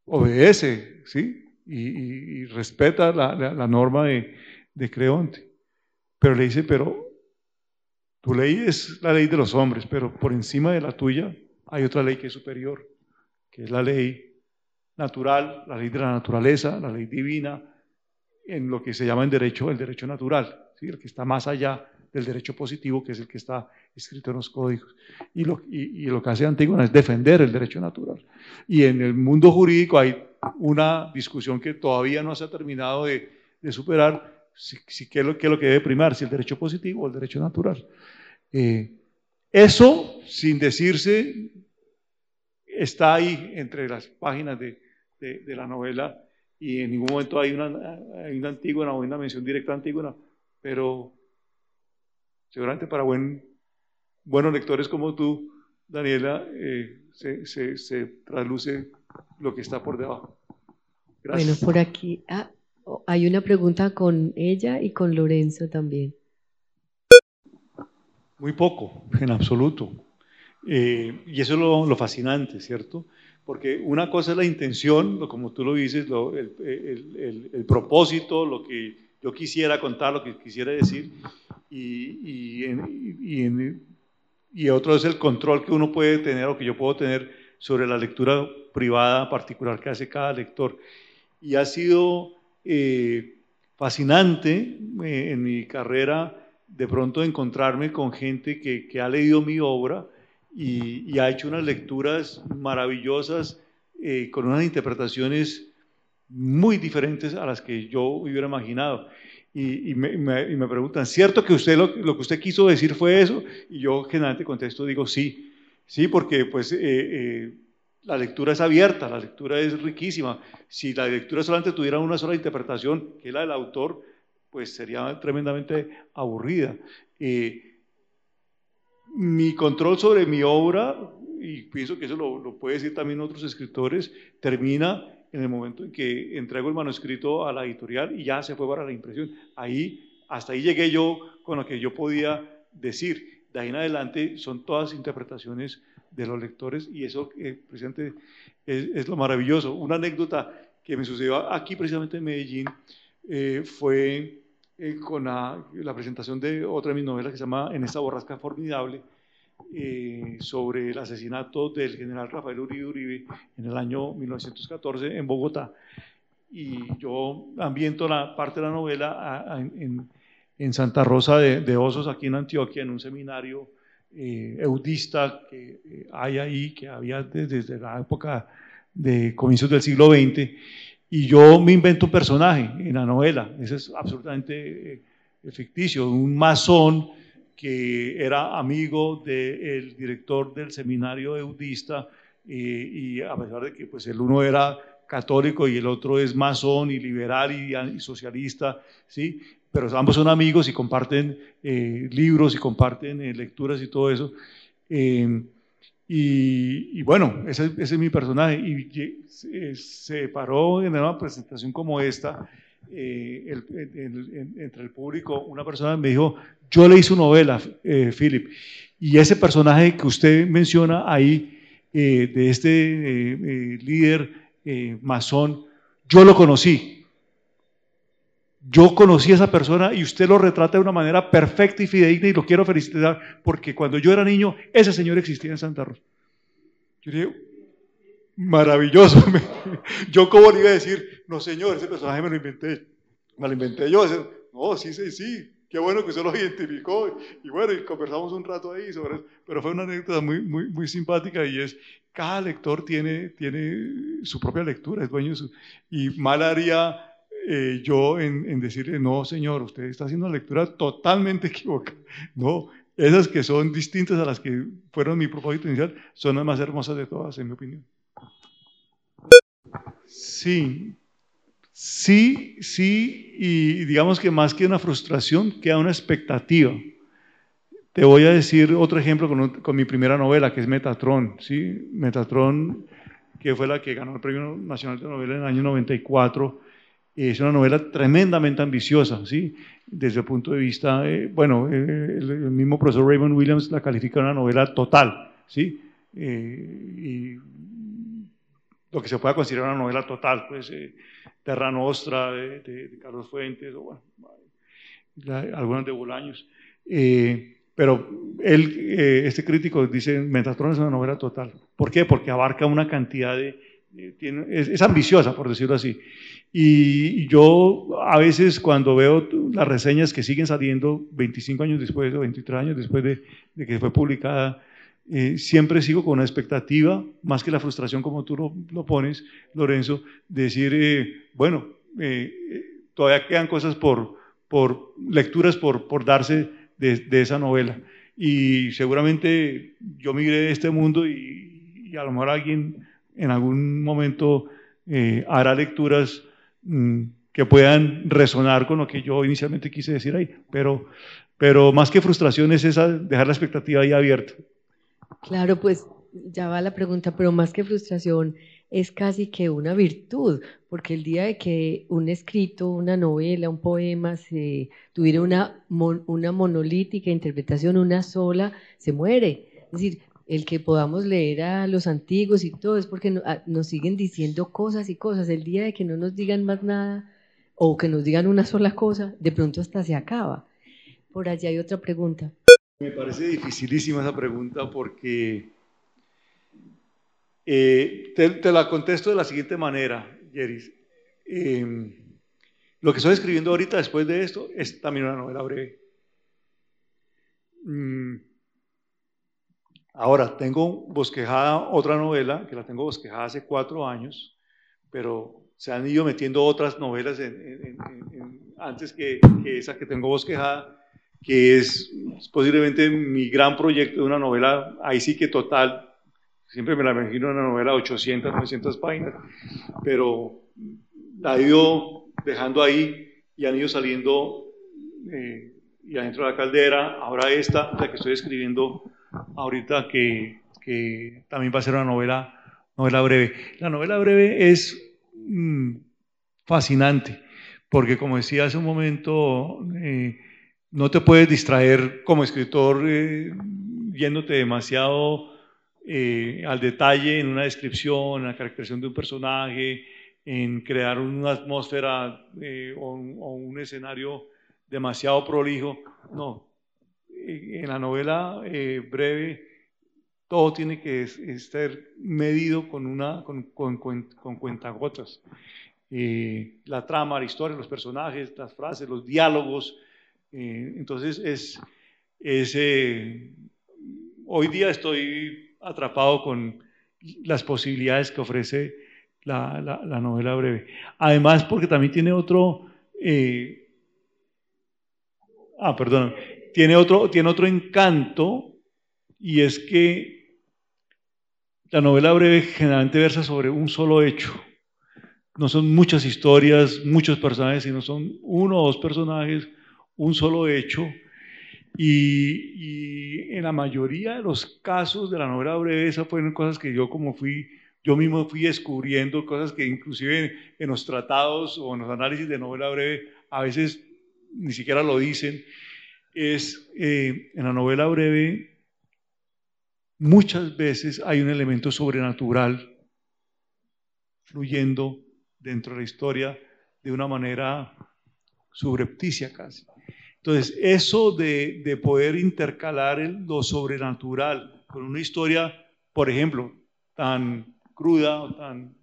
obedece, ¿sí? Y, respeta la, la, la norma de, de Creonte. Pero le dice, pero tu ley es la ley de los hombres, pero por encima de la tuya hay otra ley que es superior, que es la ley natural, la ley de la naturaleza, la ley divina, en lo que se llama en derecho el derecho natural, ¿sí? el que está más allá del derecho positivo, que es el que está escrito en los códigos. Y lo, y, y lo que hace Antígona es defender el derecho natural. Y en el mundo jurídico hay una discusión que todavía no se ha terminado de, superar, si, si, qué, es lo, qué, es lo, que debe primar, si el derecho positivo o el derecho natural. Eh, eso, sin decirse, está ahí entre las páginas de, la novela y en ningún momento hay una, hay una antígona o una mención directa a antígona, pero seguramente para buen, buenos lectores como tú, Daniela, eh, se, se, se, trasluce lo que está por debajo. Gracias. Bueno, por aquí ah, hay una pregunta con ella y con Lorenzo también. Muy poco, en absoluto. Eh, y eso es lo, lo, fascinante, ¿cierto? Porque una cosa es la intención, como tú lo dices, lo, el, el, el, el, propósito, lo que yo quisiera contar, lo que quisiera decir, y, y, en, y, en, y otro es el control que uno puede tener o que yo puedo tener sobre la lectura privada particular que hace cada lector. Y ha sido eh, fascinante eh, en mi carrera de pronto encontrarme con gente que, ha leído mi obra y, ha hecho unas lecturas maravillosas eh, con unas interpretaciones muy diferentes a las que yo hubiera imaginado. Y, me, preguntan, ¿cierto que usted lo, lo, que usted quiso decir fue eso? Y yo generalmente contesto, digo, sí, sí, porque pues... Eh, eh, la lectura es abierta, la lectura es riquísima. Si la lectura solamente tuviera una sola interpretación, que es la del autor, pues sería tremendamente aburrida. Eh, mi control sobre mi obra, y pienso que eso lo, lo puede decir también otros escritores, termina en el momento en que entrego el manuscrito a la editorial y ya se fue para la impresión. Ahí, hasta ahí llegué yo con lo que yo podía decir. De ahí en adelante son todas interpretaciones de los lectores y eso eh, es, es, lo maravilloso. Una anécdota que me sucedió aquí precisamente en Medellín eh, fue eh, con la, la, presentación de otra de mis novelas que se llama En esta borrasca formidable eh, sobre el asesinato del general Rafael Uribe Uribe en el año 1914 en Bogotá. Y yo ambiento la parte de la novela a, a, en, en, Santa Rosa de, de Osos, aquí en Antioquia, en un seminario eh, eudista que eh, hay ahí, que había desde, desde la época de comienzos del siglo XX, y yo me invento un personaje en la novela, eso es absolutamente eh, ficticio, un masón que era amigo del director del seminario eudista eh, y a pesar de que pues el uno era católico y el otro es masón y liberal y, socialista, ¿sí? pero ambos son amigos y comparten eh, libros y comparten eh, lecturas y todo eso. Em, y, bueno, ese, es mi personaje. Y se paró en una presentación como esta, entre el público, una persona me dijo, yo le hice una novela, Philip, y ese personaje que usted menciona ahí, de este líder eh, masón, yo lo conocí. Yo conocí a esa persona y usted lo retrata de una manera perfecta y fidedigna y lo quiero felicitar porque cuando yo era niño, ese señor existía en Santa Rosa. Yo dije, maravilloso. Yo como le iba a decir, no señor, ese personaje me lo inventé. Me lo inventé yo. No, sí, sí, sí. Qué bueno que usted lo identificó. Y bueno, y conversamos un rato ahí sobre eso. Pero fue una anécdota muy, muy, muy simpática y es, cada lector tiene, tiene su propia lectura, es dueño de y mal haría eh, yo en, decirle, no, señor, usted está haciendo una lectura totalmente equivocada. No, esas que son distintas a las que fueron mi propósito inicial, son las más hermosas de todas, en mi opinión. Sí, sí, sí, y digamos que más que una frustración, queda una expectativa. Te voy a decir otro ejemplo con, mi primera novela, que es Metatron. ¿sí? Metatron, que fue la que ganó el Premio Nacional de Novela en el año 94. Es una novela tremendamente ambiciosa, ¿sí? desde el punto de vista, eh, bueno, eh, el, mismo profesor Raymond Williams la califica una novela total, ¿sí? Eh, y lo que se pueda considerar una novela total, pues Terra Nostra de, Carlos Fuentes, o bueno, algunas de Bolaños. Pero él, eh, este crítico dice, Metatron es una novela total. ¿Por qué? Porque abarca una cantidad de... tiene, es, ambiciosa, por decirlo así. Y yo a veces cuando veo las reseñas que siguen saliendo 25 años después o 23 años después de, que fue publicada, eh, siempre sigo con una expectativa, más que la frustración como tú lo, pones, Lorenzo, de decir, eh, bueno, todavía quedan cosas por, por lecturas por, por darse de, esa novela. Y seguramente yo migré este mundo y, a lo mejor alguien en algún momento eh, hará lecturas que puedan resonar con lo que yo inicialmente quise decir ahí. Pero, pero más que frustración es esa, dejar la expectativa ahí abierta. Claro, pues ya va la pregunta, pero más que frustración es casi que una virtud, porque el día de que un escrito, una novela, un poema se tuviera una, una monolítica interpretación, una sola, se muere. Es decir, el que podamos leer a los antiguos y todo es porque nos siguen diciendo cosas y cosas. El día de que no nos digan más nada o que nos digan una sola cosa, de pronto hasta se acaba. Por allá hay otra pregunta. Me parece dificilísima esa pregunta porque eh, te, la contesto de la siguiente manera, Jeris. Em, lo que estoy escribiendo ahorita después de esto es también una novela breve. Mm, ahora, tengo bosquejada otra novela, que la tengo bosquejada hace cuatro años, pero se han ido metiendo otras novelas antes que, que, esa que tengo bosquejada, que es posiblemente mi gran proyecto de una novela, ahí sí que total, Siempre me la imagino una novela de 800, 900 páginas, pero la he ido dejando ahí y han ido saliendo eh, y adentro de la caldera. Ahora esta, la que estoy escribiendo ahorita, que, también va a ser una novela, novela breve. La novela breve es mm, fascinante, porque como decía hace un momento, eh, no te puedes distraer como escritor eh, viéndote demasiado eh, al detalle en una descripción, en la caracterización de un personaje, en crear una atmósfera eh, o, un escenario demasiado prolijo. No, en la novela eh, breve todo tiene que estar medido con, una, con, con, cuentagotas. la trama, la historia, los personajes, las frases, los diálogos. entonces es, es hoy día estoy atrapado con las posibilidades que ofrece la, la, novela breve. Además, porque también tiene otro... Eh, ah, perdón. Tiene otro, tiene otro encanto y es que la novela breve generalmente versa sobre un solo hecho. No son muchas historias, muchos personajes, sino son uno o dos personajes, un solo hecho. Y, en la mayoría de los casos de la novela breve, esas fueron cosas que yo como fui, yo mismo fui descubriendo, cosas que inclusive en, los tratados o en los análisis de novela breve a veces ni siquiera lo dicen, es eh, en la novela breve muchas veces hay un elemento sobrenatural fluyendo dentro de la historia de una manera subrepticia casi. Entonces, eso de, poder intercalar lo sobrenatural con una historia, por ejemplo, tan cruda o tan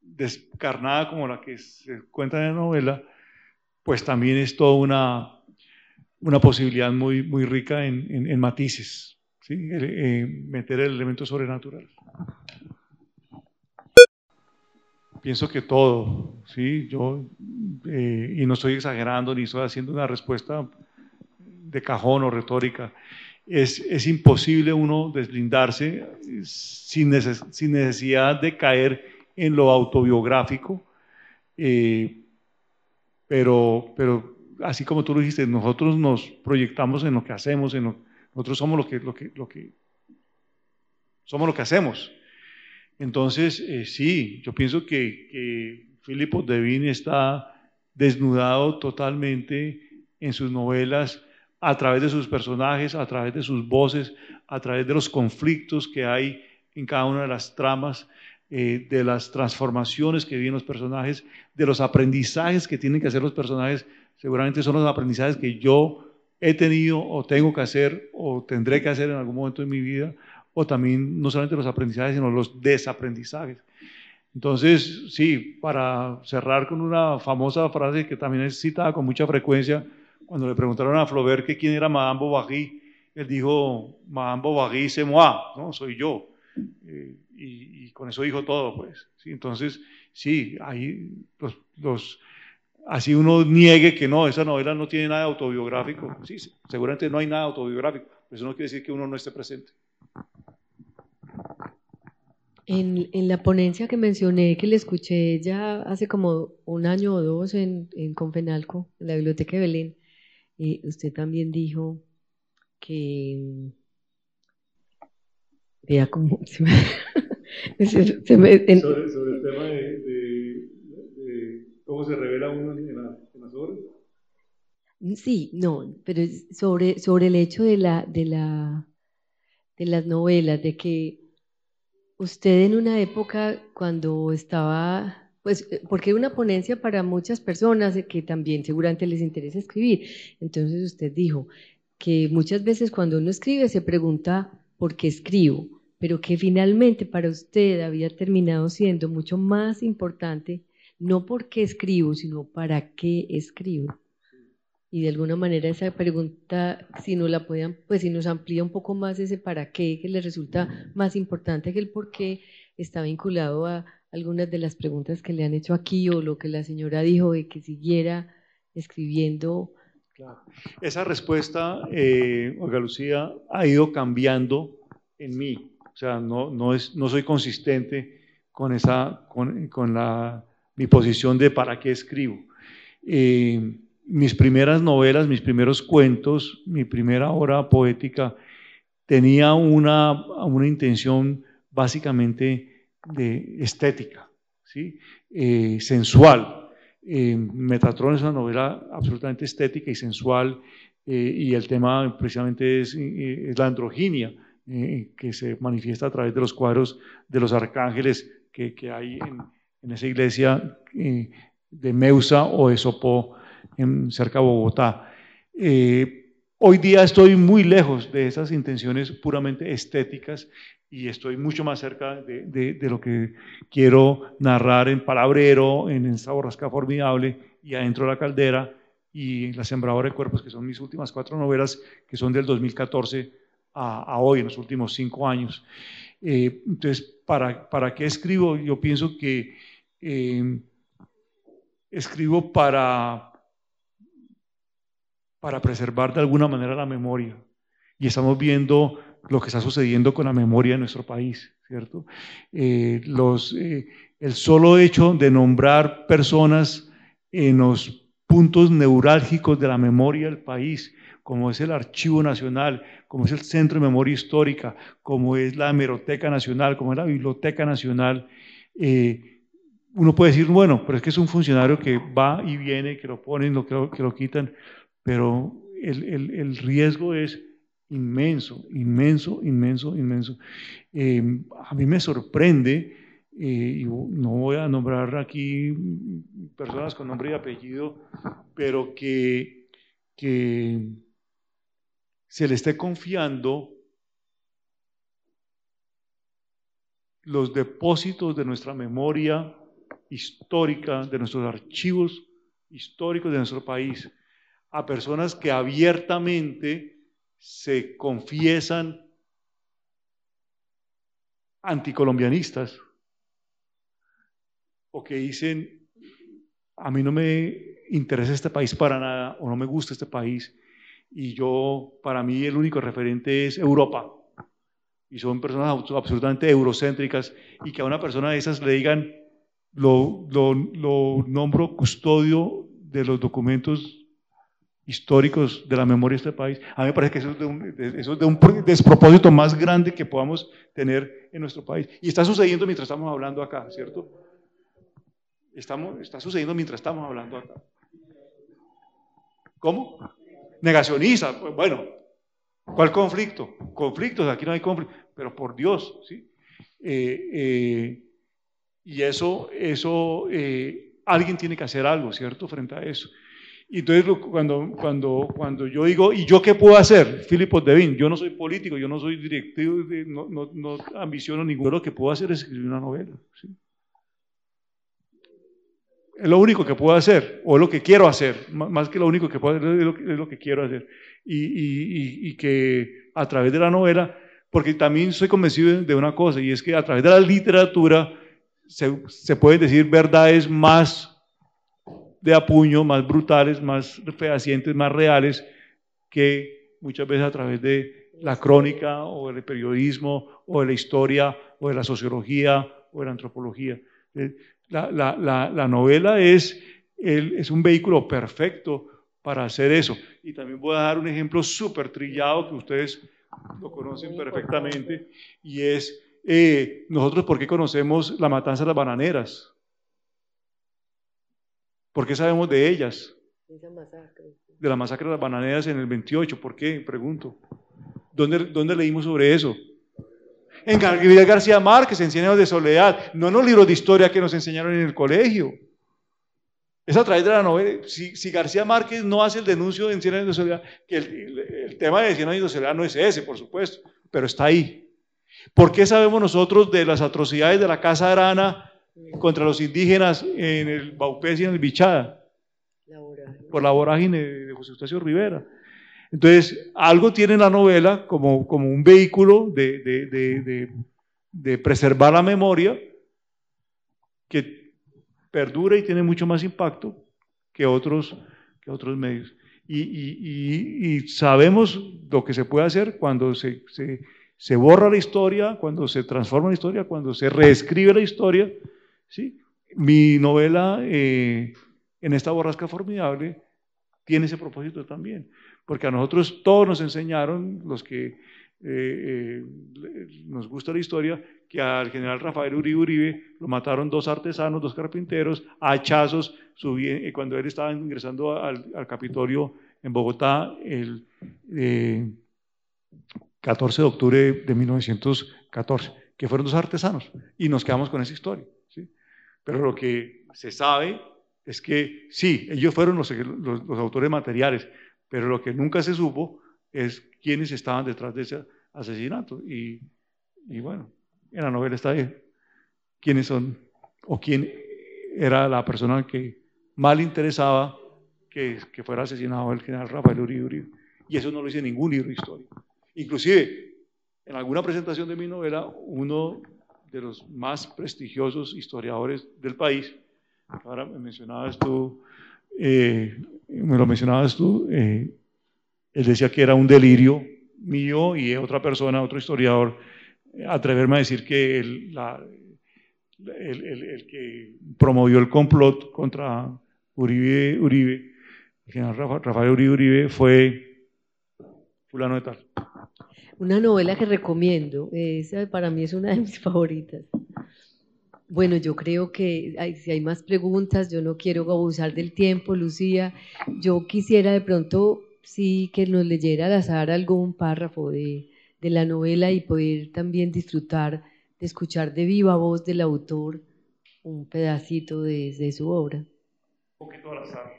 descarnada como la que se cuenta en la novela, pues también es toda una, una posibilidad muy, muy rica en, matices, ¿sí? Eh, meter el elemento sobrenatural. Pienso que todo, ¿sí? Yo, eh, y no estoy exagerando ni estoy haciendo una respuesta de cajón o retórica, es, es imposible uno deslindarse sin, sin, necesidad de caer en lo autobiográfico, eh, pero, pero así como tú lo dijiste, nosotros nos proyectamos en lo que hacemos, nosotros somos lo que, somos lo que hacemos. Entonces, eh, sí, yo pienso que, que Filipo Devine está desnudado totalmente en sus novelas a través de sus personajes, a través de sus voces, a través de los conflictos que hay en cada una de las tramas, eh, de las transformaciones que viven los personajes, de los aprendizajes que tienen que hacer los personajes. Seguramente son los aprendizajes que yo he tenido o tengo que hacer o tendré que hacer en algún momento de mi vida o también no solamente los aprendizajes, sino los desaprendizajes. Entonces, sí, para cerrar con una famosa frase que también es citada con mucha frecuencia, cuando le preguntaron a Flaubert que quién era Madame Bovary, él dijo, Madame Bovary c'est moi, ¿no? soy yo. Eh, y, con eso dijo todo, pues. Entonces, sí, ahí los, así uno niegue que no, esa novela no tiene nada autobiográfico. Sí, seguramente no hay nada autobiográfico, pero eso no quiere decir que uno no esté presente. En, en, la ponencia que mencioné, que le escuché ya hace como un año o dos en, en Confenalco, en la Biblioteca de Belén, eh, usted también dijo que, vea cómo se me, sobre, el tema de, cómo se revela uno en, las obras. Sí, no, pero sobre, sobre el hecho de, la, de, la, de las novelas, de que Usted en una época cuando estaba, pues, porque era una ponencia para muchas personas que también seguramente les interesa escribir. Entonces usted dijo que muchas veces cuando uno escribe se pregunta por qué escribo, pero que finalmente para usted había terminado siendo mucho más importante no por qué escribo, sino para qué escribo. Y de alguna manera esa pregunta, si no la puedan, pues si nos amplía un poco más ese para qué, que le resulta más importante que el por qué, está vinculado a algunas de las preguntas que le han hecho aquí o lo que la señora dijo de que siguiera escribiendo. Esa respuesta, eh, Olga Lucía, ha ido cambiando en mí. O sea, no, no, es, no soy consistente con, esa, con, con la, mi posición de para qué escribo. Eh, mis primeras novelas, mis primeros cuentos, mi primera obra poética, tenía una, una intención básicamente estética, ¿sí? Eh, sensual. Eh, Metatron es una novela absolutamente estética y sensual eh, y el tema precisamente es, la androginia que se manifiesta a través de los cuadros de los arcángeles que, hay en, en, esa iglesia de Meusa o de Sopó en, cerca de Bogotá. Eh, hoy día estoy muy lejos de esas intenciones puramente estéticas y estoy mucho más cerca de, de, lo que quiero narrar en Palabrero, en Esa borrasca formidable y Adentro de la caldera y La sembradora de cuerpos, que son mis últimas cuatro novelas, que son del 2014 a, hoy, en los últimos cinco años. Eh, entonces, ¿para, ¿para qué escribo? Yo pienso que eh, escribo para, para preservar de alguna manera la memoria. Y estamos viendo lo que está sucediendo con la memoria en nuestro país, ¿cierto? Eh, los, el solo hecho de nombrar personas en los puntos neurálgicos de la memoria del país, como es el Archivo Nacional, como es el Centro de Memoria Histórica, como es la Hemeroteca Nacional, como es la Biblioteca Nacional, eh, uno puede decir, bueno, pero es que es un funcionario que va y viene, que lo ponen, lo, que, lo, quitan, pero el, riesgo es inmenso, inmenso, inmenso, inmenso. Eh, a mí me sorprende, eh, y no voy a nombrar aquí personas con nombre y apellido, pero que, que se le esté confiando los depósitos de nuestra memoria histórica, de nuestros archivos históricos de nuestro país, a personas que abiertamente se confiesan anticolombianistas o que dicen, a mí no me interesa este país para nada o no me gusta este país y yo, para mí, el único referente es Europa. Y son personas absolutamente eurocéntricas y que a una persona de esas le digan, lo, lo, lo nombro custodio de los documentos históricos de la memoria de este país. A mí me parece que eso es, de un, eso es de un, despropósito más grande que podamos tener en nuestro país. Y está sucediendo mientras estamos hablando acá, ¿cierto? Estamos, está sucediendo mientras estamos hablando acá. ¿Cómo? negacionista. Pues, bueno, ¿cuál conflicto? Conflictos, aquí no hay conflicto, pero por Dios, ¿sí? Eh, eh, y eso, eso eh, alguien tiene que hacer algo, ¿cierto? Frente a eso. Y entonces cuando, cuando, cuando yo digo, ¿y yo qué puedo hacer? Filipo Devin, yo no soy político, yo no soy directivo, no, no, no ambiciono ninguno, lo que puedo hacer es escribir una novela. ¿sí? es lo único que puedo hacer, o es lo que quiero hacer, más que lo único que puedo hacer, es lo que, quiero hacer. Y, que a través de la novela, porque también soy convencido de una cosa, y es que a través de la literatura se, se pueden decir verdades más de apuño, más brutales, más fehacientes, más reales, que muchas veces a través de la crónica, o del periodismo, o de la historia, o de la sociología, o de la antropología. Eh, la, novela es, es un vehículo perfecto para hacer eso. Y también voy a dar un ejemplo súper trillado que ustedes lo conocen perfectamente, y es eh, nosotros, ¿por qué conocemos la matanza de las bananeras? ¿Por qué sabemos de ellas? De la masacre de las bananeras en el 28, ¿por qué? Pregunto. ¿Dónde, dónde leímos sobre eso? en Gabriel García Márquez, en Cien de soledad, no en los libros de historia que nos enseñaron en el colegio. Es a través de la novela. Si, García Márquez no hace el denuncio en Cien años de soledad, que el, tema de Cien años de soledad no es ese, por supuesto, pero está ahí. ¿Por qué sabemos nosotros de las atrocidades de la Casa Arana contra los indígenas en el Baupés y en el Bichada? por la vorágine de José Eustacio Rivera. Entonces, algo tiene la novela como, como un vehículo de, preservar la memoria que perdura y tiene mucho más impacto que otros, que otros medios. Y, sabemos lo que se puede hacer cuando se, se, borra la historia, cuando se transforma la historia, cuando se reescribe la historia. ¿sí? Mi novela, eh, en esta borrasca formidable, tiene ese propósito también porque a nosotros todos nos enseñaron, los que eh, eh, nos gusta la historia, que al general Rafael Uribe Uribe lo mataron dos artesanos, dos carpinteros, a hachazos, cuando él estaba ingresando al, Capitolio en Bogotá el 14 de octubre de 1914, que fueron dos artesanos, y nos quedamos con esa historia. ¿sí? Pero lo que se sabe es que sí, ellos fueron los, autores materiales, pero lo que nunca se supo es quiénes estaban detrás de ese asesinato. Y, bueno, en la novela está ahí, quiénes son o quién era la persona que mal interesaba que, que fuera asesinado el general Rafael Uribe Uribe. Y eso no lo dice ningún libro histórico. Inclusive, en alguna presentación de mi novela, uno de los más prestigiosos historiadores del país, ahora me mencionabas tú, eh, me lo mencionabas tú, eh, él decía que era un delirio mío y otra persona, otro historiador, atreverme a decir que el, el, que promovió el complot contra Uribe, Uribe el general Rafael Uribe Uribe, fue fulano de tal. Una novela que recomiendo, esa para mí es una de mis favoritas. Bueno, yo creo que si hay más preguntas, yo no quiero abusar del tiempo, Lucía. Yo quisiera de pronto sí que nos leyera al azar algún párrafo de, de la novela y poder también disfrutar de escuchar de viva voz del autor un pedacito de, de su obra. Un poquito al azar.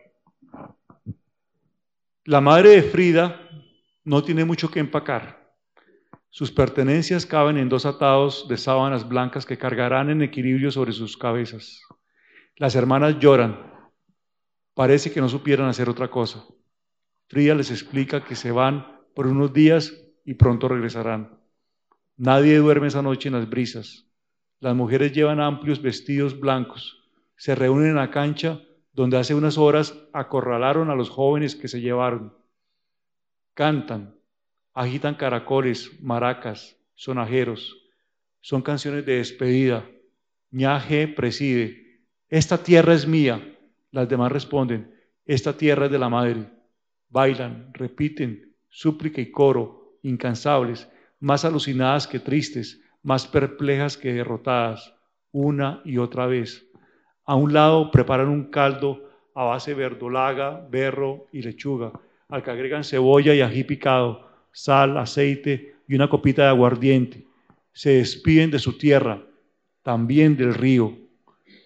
La madre de Frida no tiene mucho que empacar. Sus pertenencias caben en dos atados de sábanas blancas que cargarán en equilibrio sobre sus cabezas. Las hermanas lloran. Parece que no supieran hacer otra cosa. Frida les explica que se van por unos días y pronto regresarán. Nadie duerme esa noche en las brisas. Las mujeres llevan amplios vestidos blancos. Se reúnen en la cancha donde hace unas horas acorralaron a los jóvenes que se llevaron. Cantan, agitan caracoles, maracas, sonajeros. Son canciones de despedida. Ñaje preside. Esta tierra es mía. Las demás responden, esta tierra es de la madre. Bailan, repiten, súplica y coro, incansables, más alucinadas que tristes, más perplejas que derrotadas, una y otra vez. A un lado preparan un caldo a base de verdolaga, berro y lechuga, al que agregan cebolla y ají picado, sal, aceite y una copita de aguardiente. Se despiden de su tierra, también del río.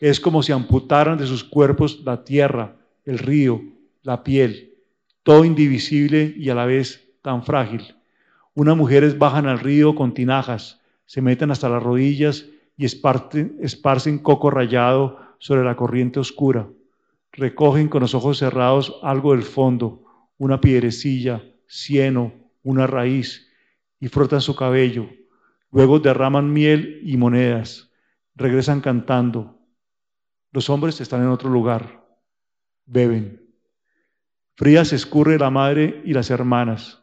Es como si amputaran de sus cuerpos la tierra, el río, la piel, todo indivisible y a la vez tan frágil. Unas mujeres bajan al río con tinajas, se meten hasta las rodillas y esparcen, coco rallado sobre la corriente oscura. Recogen con los ojos cerrados algo del fondo, una piedrecilla, cieno, una raíz y frotan su cabello. Luego derraman miel y monedas. Regresan cantando. Los hombres están en otro lugar. Beben. Fría se escurre la madre y las hermanas.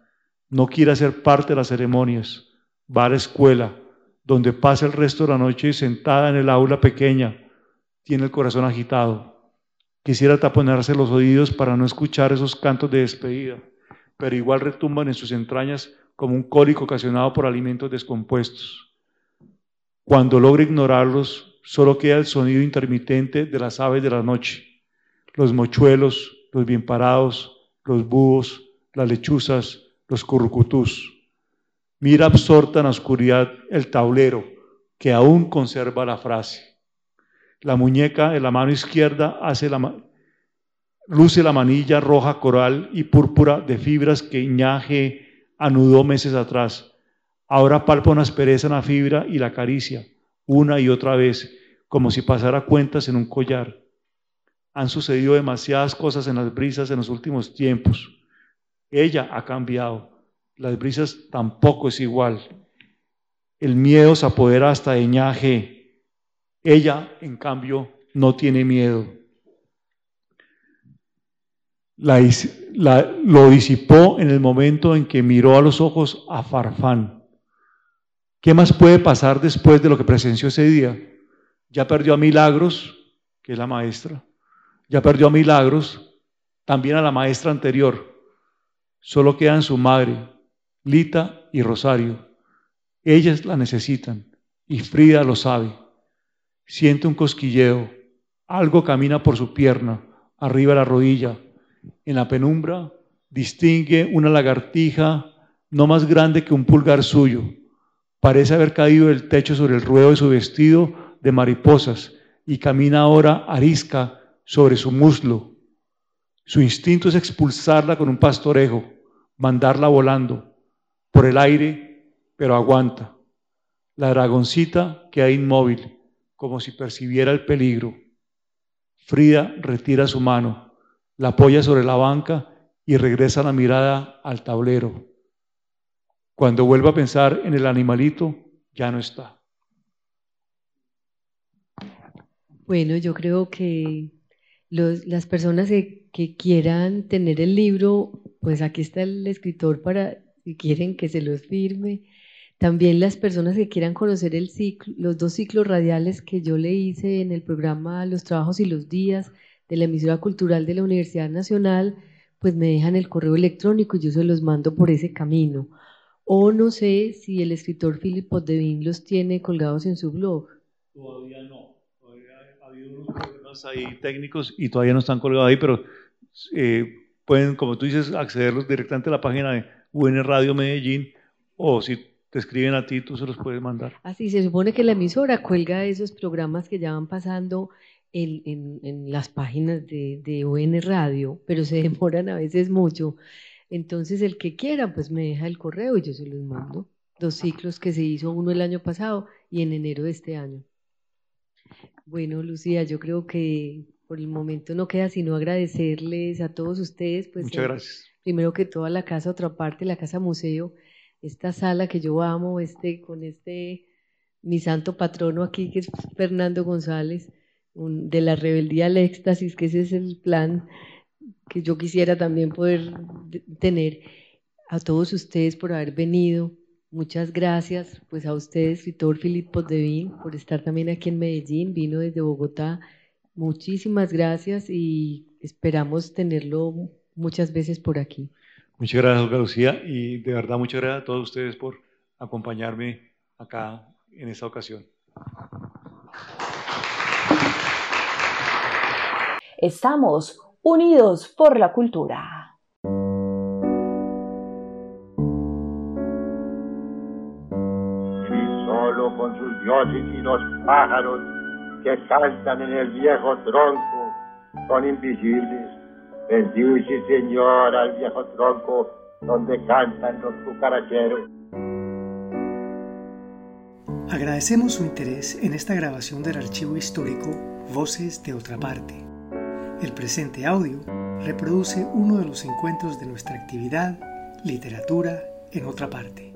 No quiere ser parte de las ceremonias. Va a la escuela, donde pasa el resto de la noche sentada en el aula pequeña. Tiene el corazón agitado. Quisiera taponarse los oídos para no escuchar esos cantos de despedida pero igual retumban en sus entrañas como un cólico ocasionado por alimentos descompuestos. Cuando logra ignorarlos, solo queda el sonido intermitente de las aves de la noche, los mochuelos, los bien parados, los búhos, las lechuzas, los currucutús. Mira absorta en la oscuridad el tablero que aún conserva la frase. La muñeca de la mano izquierda hace la, luce la manilla roja coral y púrpura de fibras que Iñaje anudó meses atrás. Ahora palpa una aspereza en la fibra y la acaricia, una y otra vez, como si pasara cuentas en un collar. Han sucedido demasiadas cosas en las brisas en los últimos tiempos. Ella ha cambiado. Las brisas tampoco es igual. El miedo se apodera hasta de Ñaje. Ella, en cambio, no tiene miedo lo disipó en el momento en que miró a los ojos a Farfán. ¿Qué más puede pasar después de lo que presenció ese día? Ya perdió a Milagros, que es la maestra. Ya perdió a Milagros, también a la maestra anterior. Solo quedan su madre, Lita y Rosario. Ellas la necesitan y Frida lo sabe. Siente un cosquilleo, algo camina por su pierna, arriba de la rodilla, en la penumbra distingue una lagartija no más grande que un pulgar suyo. Parece haber caído del techo sobre el ruedo de su vestido de mariposas y camina ahora arisca sobre su muslo. Su instinto es expulsarla con un pastorejo, mandarla volando por el aire, pero aguanta. La dragoncita queda inmóvil, como si percibiera el peligro. Frida retira su mano la apoya sobre la banca y regresa la mirada al tablero. Cuando vuelva a pensar en el animalito, ya no está. Bueno, yo creo que las personas que, quieran tener el libro, pues aquí está el escritor para, si quieren que se los firme. También las personas que quieran conocer los dos ciclos radiales que yo le hice en el programa Los Trabajos y los Días de la emisora cultural de la Universidad Nacional, pues me dejan el correo electrónico y yo se los mando por ese camino. O no sé si el escritor Philip Poddevin los tiene colgados en su blog. Todavía no. Todavía ha habido unos problemas ahí técnicos y todavía no están colgados ahí, pero eh, pueden, como tú dices, accederlos directamente a la página de UN Radio Medellín o si te escriben a ti, tú se los puedes mandar. Así, se supone que la emisora cuelga esos programas que ya van pasando en, en, las páginas de, de UN Radio, pero se demoran a veces mucho. Entonces, el que quiera, pues me deja el correo y yo se los mando. Dos ciclos que se hizo, uno el año pasado y en enero de este año. Bueno, Lucía, yo creo que por el momento no queda sino agradecerles a todos ustedes. Pues, Muchas gracias. Primero que todo a la casa, otra parte, la casa museo, esta sala que yo amo, este, con este, mi santo patrono aquí, que es Fernando González, de la rebeldía al éxtasis, que ese es el plan que yo quisiera también poder tener. A todos ustedes por haber venido. Muchas gracias, pues a usted, escritor Filipo Devin, por estar también aquí en Medellín, vino desde Bogotá. Muchísimas gracias y esperamos tenerlo muchas veces por aquí. Muchas gracias, Lucía, y de verdad muchas gracias a todos ustedes por acompañarme acá en esta ocasión. Estamos unidos por la cultura. Y solo con sus dioses y los pájaros que cantan en el viejo tronco son invisibles Bendice, Señor, al viejo tronco donde cantan los cucaracheros. Agradecemos su interés en esta grabación del archivo histórico Voces de otra parte. El presente audio reproduce uno de los encuentros de nuestra actividad Literatura en otra parte.